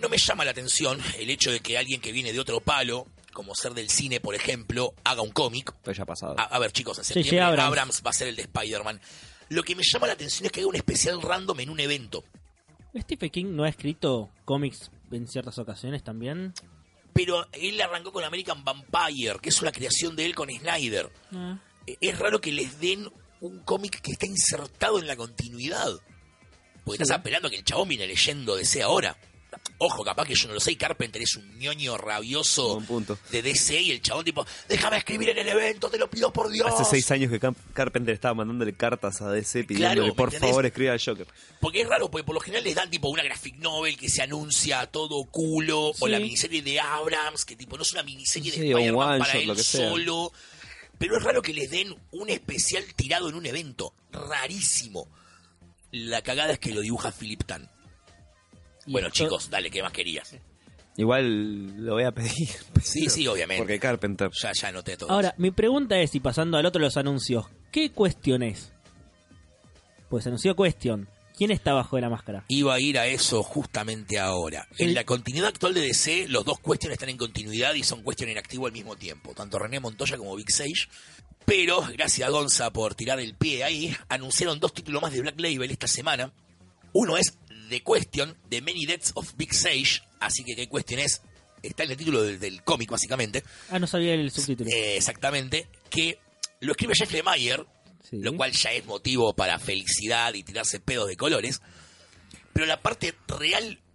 No me llama la atención el hecho de que alguien que viene de otro palo, como ser del cine, por ejemplo, haga un cómic. Ya pasado. A, a ver, chicos, en Sí, septiembre sí, Abrams. Abrams. va a ser el de Spider-Man. Lo que me llama la atención es que haga un especial random en un evento. Stephen King no ha escrito cómics en ciertas ocasiones también. Pero él arrancó con American Vampire, que es una creación de él con Snyder. Ah. Eh, Es raro que les den un cómic que está insertado en la continuidad. Porque Sí. estás apelando a que el chabón viene leyendo DC ahora. Ojo, capaz que yo no lo sé, y Carpenter es un ñoño rabioso Buen punto. de DC y el chabón tipo, déjame escribir en el evento, te lo pido por Dios. Hace seis años que Camp- Carpenter estaba mandándole cartas a DC pidiéndole Claro, ¿me por favor escriba al Joker. Porque es raro, porque por lo general les dan tipo una graphic novel que se anuncia a todo culo, o la miniserie de Abrams, que tipo no es una miniserie Sí, de Spider-Man para shot, él lo que sea. solo. Pero es raro que les den un especial tirado en un evento. Rarísimo. La cagada es que lo dibuja Philip Tan. Bueno, esto- chicos, dale, ¿qué más querías? Igual lo voy a pedir. Sí, sí, obviamente. Porque Carpenter. Ya, ya noté todo. Ahora, mi pregunta es, y pasando al otro de los anuncios, ¿qué cuestión es? Pues anunció Question. ¿Quién está bajo de la máscara? Iba a ir a eso justamente ahora. En la continuidad actual de DC, los dos cuestiones están en continuidad y son cuestiones en activo al mismo tiempo. Tanto René Montoya como Big Sage. Pero, gracias a Gonza por tirar el pie ahí, anunciaron dos títulos más de Black Label esta semana. Uno es The Question, The Many Deaths of Big Sage. Así que, ¿qué cuestión es? Está en el título del, del cómic, básicamente. Ah, no sabía el subtítulo. Eh, exactamente. Que lo escribe Jeff Lemire, Sí. lo cual ya es motivo para felicidad y tirarse pedos de colores. Pero la parte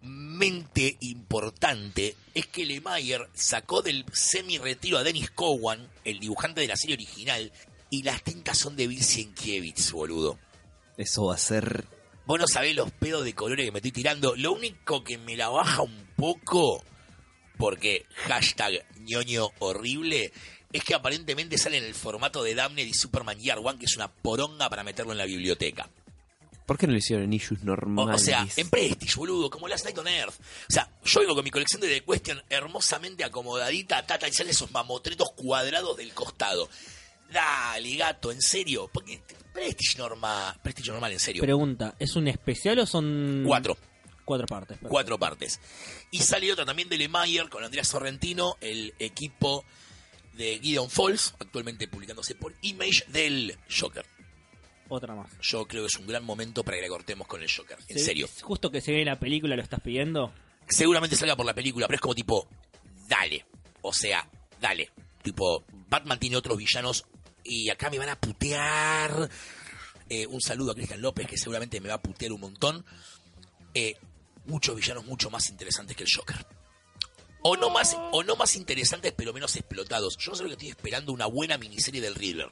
realmente importante es que Lemire sacó del semi-retiro a Dennis Cowan, el dibujante de la serie original, y las tintas son de Bill Sienkiewicz, boludo. Eso va a ser. Vos no sabés los pedos de colores que me estoy tirando. Lo único que me la baja un poco, porque hashtag ñoño horrible, es que aparentemente sale en el formato de Damned y Superman Year One, que es una poronga para meterlo en la biblioteca. ¿Por qué no lo hicieron en issues O, normales? o sea, en Prestige, boludo, como Last Night on Earth. O sea, yo vengo con mi colección de The Question hermosamente acomodadita, tata, y salen esos mamotretos cuadrados del costado. Dale, gato, en serio. Porque Prestige normal, Prestige normal, en serio. Pregunta, ¿es un especial o son Cuatro. cuatro partes? cuatro partes. Y sale otra también de Lemire con Andrea Sorrentino, el equipo de Gideon Falls, actualmente publicándose por Image del Joker. Otra más. Yo creo que es un gran momento para que la cortemos con el Joker, en Se- serio. Justo que se ve en la película, ¿lo estás pidiendo? Seguramente salga por la película, pero es como tipo, dale. O sea, dale. Tipo, Batman tiene otros villanos y acá me van a putear. Eh, un saludo a Cristian López, que seguramente me va a putear un montón. Eh, muchos villanos mucho más interesantes que el Joker. O no, más, o no más interesantes, pero menos explotados. Yo no sé lo que estoy esperando, una buena miniserie del Riddler.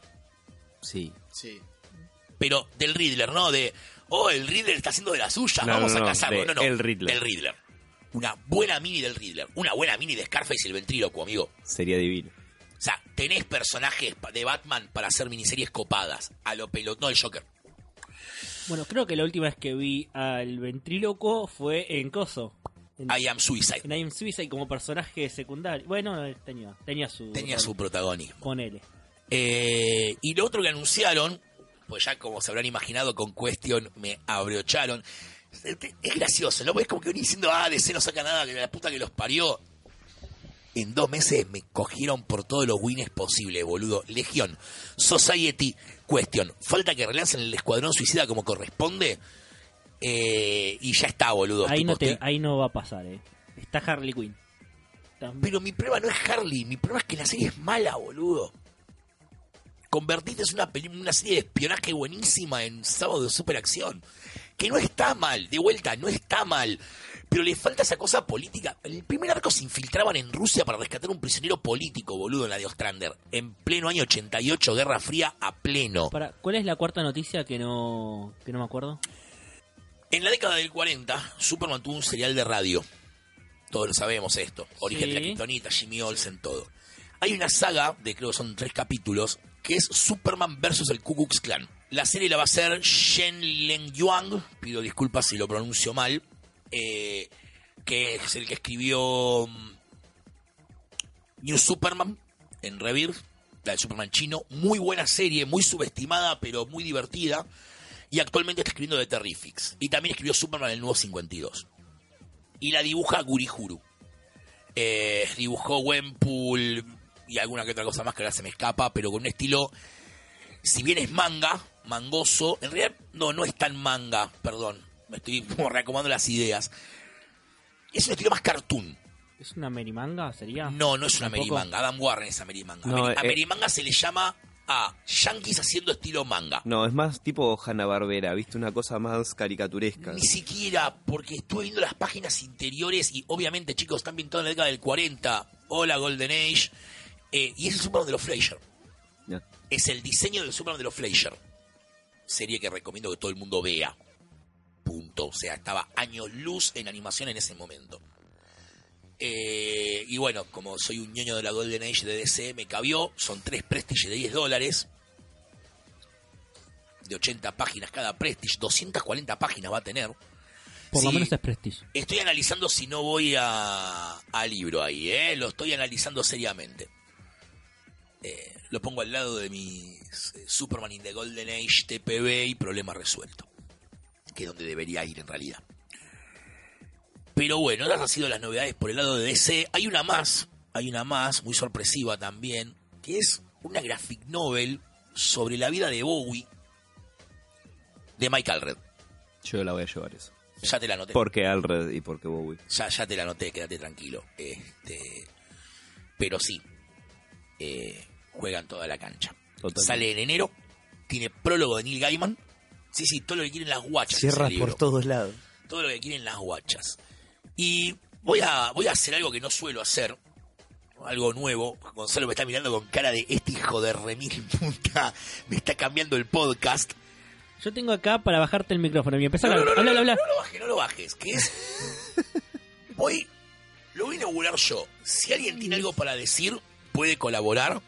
Sí. Sí. Pero del Riddler, no de, oh, el Riddler está haciendo de la suya, No, vamos no, a de No, no, el Riddler. Del Riddler. Una buena mini del Riddler. Una buena mini de Scarface y el ventríloco, amigo. Sería divino. O sea, tenés personajes de Batman para hacer miniseries copadas. A lo pelot, no el Joker. Bueno, creo que la última vez que vi al ventríloco fue en Coso. En, I Am Suicide. en I Am Suicide como personaje secundario. Bueno, tenía, tenía su... Tenía su protagonismo. Ponele. Eh, y lo otro que anunciaron, pues ya como se habrán imaginado con Question me abrocharon. Es gracioso, ¿no? Es como que venís diciendo, ah, DC no saca nada, que la puta que los parió. En dos meses me cogieron por todos los wins posibles, boludo. Legión, Society, Question. Falta que relancen el Escuadrón Suicida como corresponde. Eh, y ya está, boludo. Ahí Tipo, no, te, estoy- ahí no va a pasar, eh. Está Harley Quinn. Pero mi prueba no es Harley, mi prueba es que la serie es mala, boludo. Convertiste una, peli- una serie de espionaje buenísima en sábado de superacción. Que no está mal, de vuelta, no está mal. Pero le falta esa cosa política. El primer arco se infiltraban en Rusia para rescatar un prisionero político, boludo, en la de Ostrander. En pleno año 88, Guerra Fría a pleno. Para, ¿Cuál es la cuarta noticia que no, que no me acuerdo? En la década del 40, Superman tuvo un serial de radio. Todos lo sabemos esto. Origen de la. Kryptonita, Jimmy Olsen, todo. Hay una saga de creo que son tres capítulos que es Superman versus el Ku Klux Klan. La serie la va a hacer Shen Len Yuang, pido disculpas si lo pronuncio mal, eh, que es el que escribió mm, New Superman en Rebirth, la de Superman chino. Muy buena serie, muy subestimada, pero muy divertida. Y actualmente está escribiendo The Terrifics. Y también escribió Superman el nuevo 52. Y la dibuja Gurihuru. Eh, dibujó Wempool y alguna que otra cosa más que ahora se me escapa, pero con un estilo, si bien es manga, mangoso, en realidad no, no es tan manga, perdón, me estoy como reacomodando las ideas. Es un estilo más cartoon. ¿Es una merimanga? ¿Sería? No, no es una ¿Tampoco? merimanga. Adam Warren es merimanga. No, a eh, merimanga se le llama a yankees haciendo estilo manga. No, es más tipo Hanna-Barbera, ¿viste? Una cosa más caricaturesca. Ni siquiera, porque estuve viendo las páginas interiores y obviamente, chicos, están pintados en la década del 40. Hola, Golden Age. Eh, y es el Superman de los Fleischer. Es el diseño del Superman de los Fleischer. Serie que recomiendo que todo el mundo vea. Punto. O sea, estaba años luz en animación en ese momento. Eh, y bueno, como soy un ñoño de la Golden Age de DC, me cabió. Son tres Prestige de 10 dólares. De 80 páginas cada Prestige. 240 páginas va a tener. Por lo menos es Prestige. Estoy analizando si no voy a, a libro ahí, ¿eh? Lo estoy analizando seriamente. Eh, lo pongo al lado de mis eh, Superman in the Golden Age TPB y problema resuelto. Que es donde debería ir en realidad. Pero bueno, esas han sido las novedades por el lado de DC. Hay una más, hay una más, muy sorpresiva también, que es una graphic novel sobre la vida de Bowie de Mike Alred. Yo la voy a llevar eso. Ya te la anoté. Porque Alred y porque Bowie. Ya, ya te la anoté, quédate tranquilo. Este, pero sí, eh, juegan toda la cancha. Totalmente. Sale en enero, tiene prólogo de Neil Gaiman. Sí, sí, todo lo que quieren las guachas. Cierra por todos lados. Todo lo que quieren las guachas. Y voy a, voy a hacer algo que no suelo hacer. Algo nuevo. Gonzalo me está mirando con cara de este hijo de remil puta. Me está cambiando el podcast. Yo tengo acá para bajarte el micrófono y empezar No, a no, no, hablar, no, hablar. no lo bajes, no lo bajes. Que es. Voy. Lo voy a inaugurar yo. Si alguien tiene algo para decir, puede colaborar.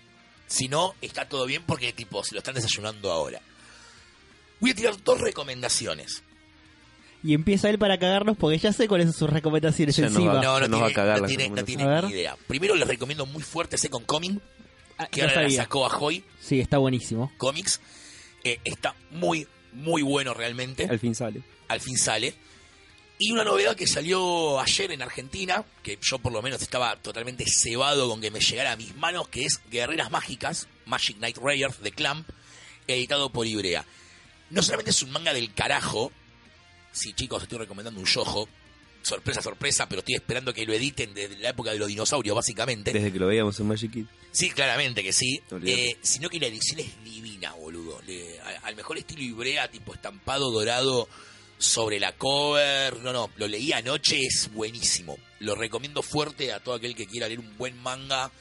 Si no, está todo bien porque, tipo, se lo están desayunando ahora. Voy a tirar dos recomendaciones. Y empieza él para cagarnos porque ya sé cuáles son sus recomendaciones Ya encima. va- No, no va a tiene, cagar no tiene, no tiene A ni idea. Primero les recomiendo muy fuerte Second Coming, Ah, que ahora la sacó Ahoy Sí, está buenísimo. Comics. Eh, está muy, muy bueno realmente. Al fin sale. al fin sale. Y una novedad que salió ayer en Argentina, que yo por lo menos estaba totalmente cebado con que me llegara a mis manos, que es Guerreras Mágicas, Magic Knight Raiders de Clamp, editado por Ibrea. No solamente es un manga del carajo, sí chicos, estoy recomendando un yojo, sorpresa, sorpresa, pero estoy esperando que lo editen desde la época de los dinosaurios, básicamente. Desde que lo veíamos en Magic Kid. Sí, claramente que sí. Eh, sino que la edición es divina, boludo. Le- al mejor estilo Ibrea, tipo estampado dorado sobre la cover. No, no, lo leí anoche, es buenísimo. Lo recomiendo fuerte a todo aquel que quiera leer un buen manga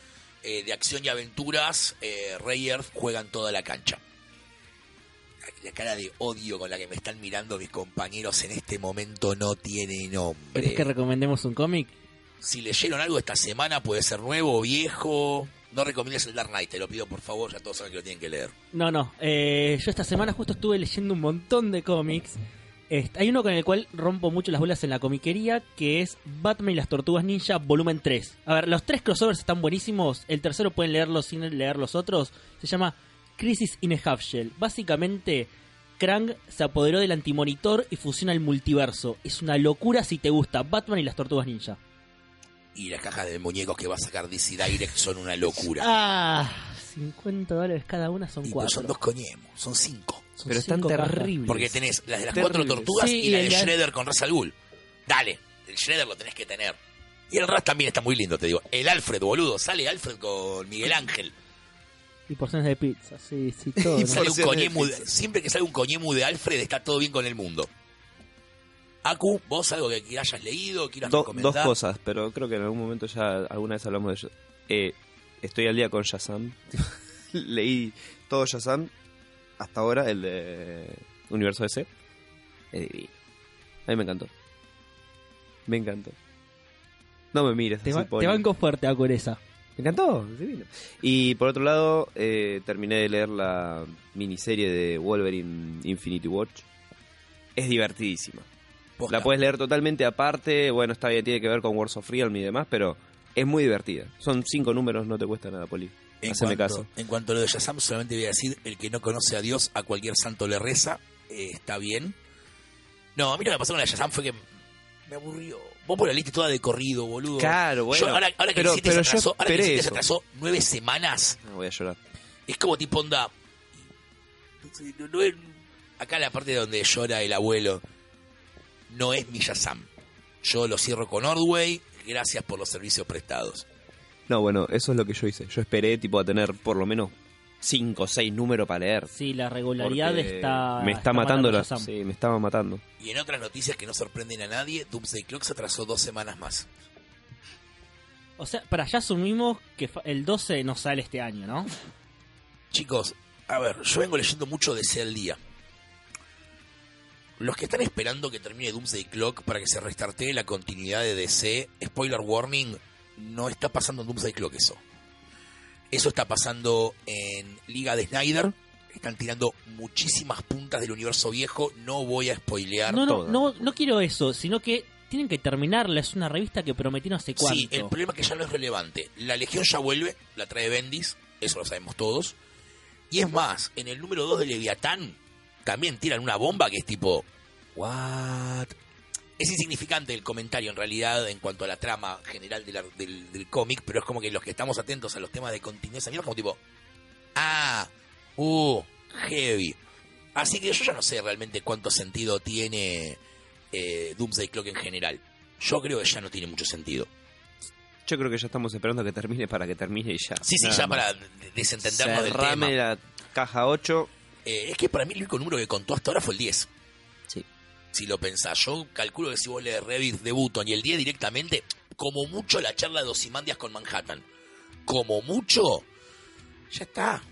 eh, de acción y aventuras. Eh, Rayers juegan toda la cancha. La cara de odio con la que me están mirando mis compañeros en este momento no tiene nombre. ¿Querés que recomendemos un cómic? Si leyeron algo esta semana, puede ser nuevo o viejo. No recomiendes el Dark Knight, te lo pido por favor, ya todos saben que lo tienen que leer. No, no. eh, yo esta semana justo estuve leyendo un montón de cómics. Este, hay uno con el cual rompo mucho las bolas en la comiquería, que es Batman y las Tortugas Ninja, volumen 3. A ver, los tres crossovers están buenísimos. El tercero pueden leerlo sin leer los otros. Se llama Crisis in a Half Shell. Básicamente, Krang se apoderó del antimonitor y fusiona el multiverso. Es una locura si te gusta Batman y las Tortugas Ninja. Y las cajas de muñecos que va a sacar DC Direct son una locura. Ah, 50 dólares cada una son Y, cuatro. son dos coñemos, son cinco. Son Pero están terribles. Porque tenés las de las cuatro tortugas Sí, y y la de de- Shredder con Ra's al Ghul. Dale, el Shredder lo tenés que tener. Y el Ras también está muy lindo, te digo. El Alfred, boludo. Sale Alfred con Miguel Ángel. Y porciones de pizza, sí, sí, todo. Y ¿no? Sale un Porciones de coñemu de- pizza. siempre que sale un coñemu de Alfred está todo bien con el mundo. Aku, vos algo que, que hayas leído, quieras Do- recomendar. dos cosas, pero creo que en algún momento ya alguna vez hablamos de ello. Eh, estoy al día con Shazam. Leí todo Shazam hasta ahora, el de Universo DC. Es divino. A mí me encantó. Me encantó. No me mires Te, así, Poli. te banco fuerte a Curesa. Me encantó, divino. Y por otro lado, eh, terminé de leer la miniserie de Wolverine Infinity Watch. Es divertidísima. Posta. La puedes leer totalmente aparte. Bueno, está bien, tiene que ver con Wars of Realm y demás, pero es muy divertida. Son cinco números, no te cuesta nada, Poli. En Haceme cuanto, caso. en cuanto a lo de Shazam, solamente voy a decir, el que no conoce a Dios, a cualquier santo le reza, eh, está bien. No, a mí lo que pasó con la Shazam fue que me aburrió. Vos por la lista toda de corrido, boludo. Claro, bueno. Yo, ahora, ahora que pero, el 7 pero se atrasó, ahora que el esperé 7 se atrasó nueve semanas, No, voy a llorar. es como tipo onda... no- no es- acá la parte donde llora el abuelo, no es mi Shazam. Yo lo cierro con Ordway, gracias por los servicios prestados. No, bueno, eso es lo que yo hice. Yo esperé, tipo, a tener por lo menos cinco o seis números para leer. Sí, la regularidad porque está. Me está, matando la... Sí, me estaba matando. Y en otras noticias que no sorprenden a nadie, Doomsday Clock se atrasó dos semanas más. O sea, para allá asumimos que el 12 no sale este año, ¿no? Chicos, a ver, yo vengo leyendo mucho DC al día. Los que están esperando que termine Doomsday Clock para que se restartee la continuidad de DC, spoiler warning, no está pasando en Doomsday Clock eso. Eso está pasando en Liga de Snyder. Están tirando muchísimas puntas del universo viejo. No voy a spoilear. No, no, no, no quiero eso, sino que tienen que terminarla. Es una revista que prometí no sé cuánto. Sí, el problema es que ya no es relevante. La Legión ya vuelve, la trae Bendis, eso lo sabemos todos. Y es más, en el número 2 de Leviatán también tiran una bomba que es tipo, ¿what? Es insignificante el comentario en realidad en cuanto a la trama general de la- del, del cómic, pero es como que los que estamos atentos a los temas de continuidad, mierda, como tipo, ah, uh, heavy. Así que yo ya no sé realmente cuánto sentido tiene eh, Doomsday Clock en general. Yo creo que ya no tiene mucho sentido. Yo creo que ya estamos esperando a que termine para que termine y ya. Sí, sí, Nada ya más. para de- desentendernos del tema. Cerrame la caja 8. Eh, es que para mí el único número que contó hasta ahora fue el 10. Si lo pensás, yo calculo que si vos lees Revit de Button y el 10 directamente, como mucho la charla de Osimandias con Manhattan. Como mucho, ya está.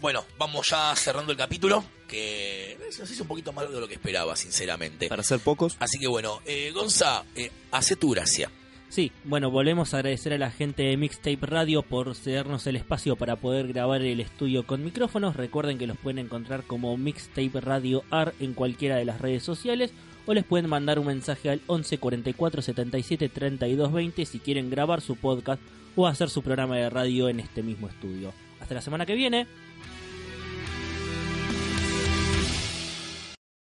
Bueno, vamos ya cerrando el capítulo, que nos hizo un poquito más de lo que esperaba, sinceramente. Para ser pocos. Así que bueno, eh, Gonza, eh, hace tu gracia. Sí, bueno, volvemos a agradecer a la gente de Mixtape Radio por cedernos el espacio para poder grabar el estudio con micrófonos. Recuerden que los pueden encontrar como Mixtape Radio AR en cualquiera de las redes sociales o les pueden mandar un mensaje al 11 44 77 32 20 si quieren grabar su podcast o hacer su programa de radio en este mismo estudio. Hasta la semana que viene.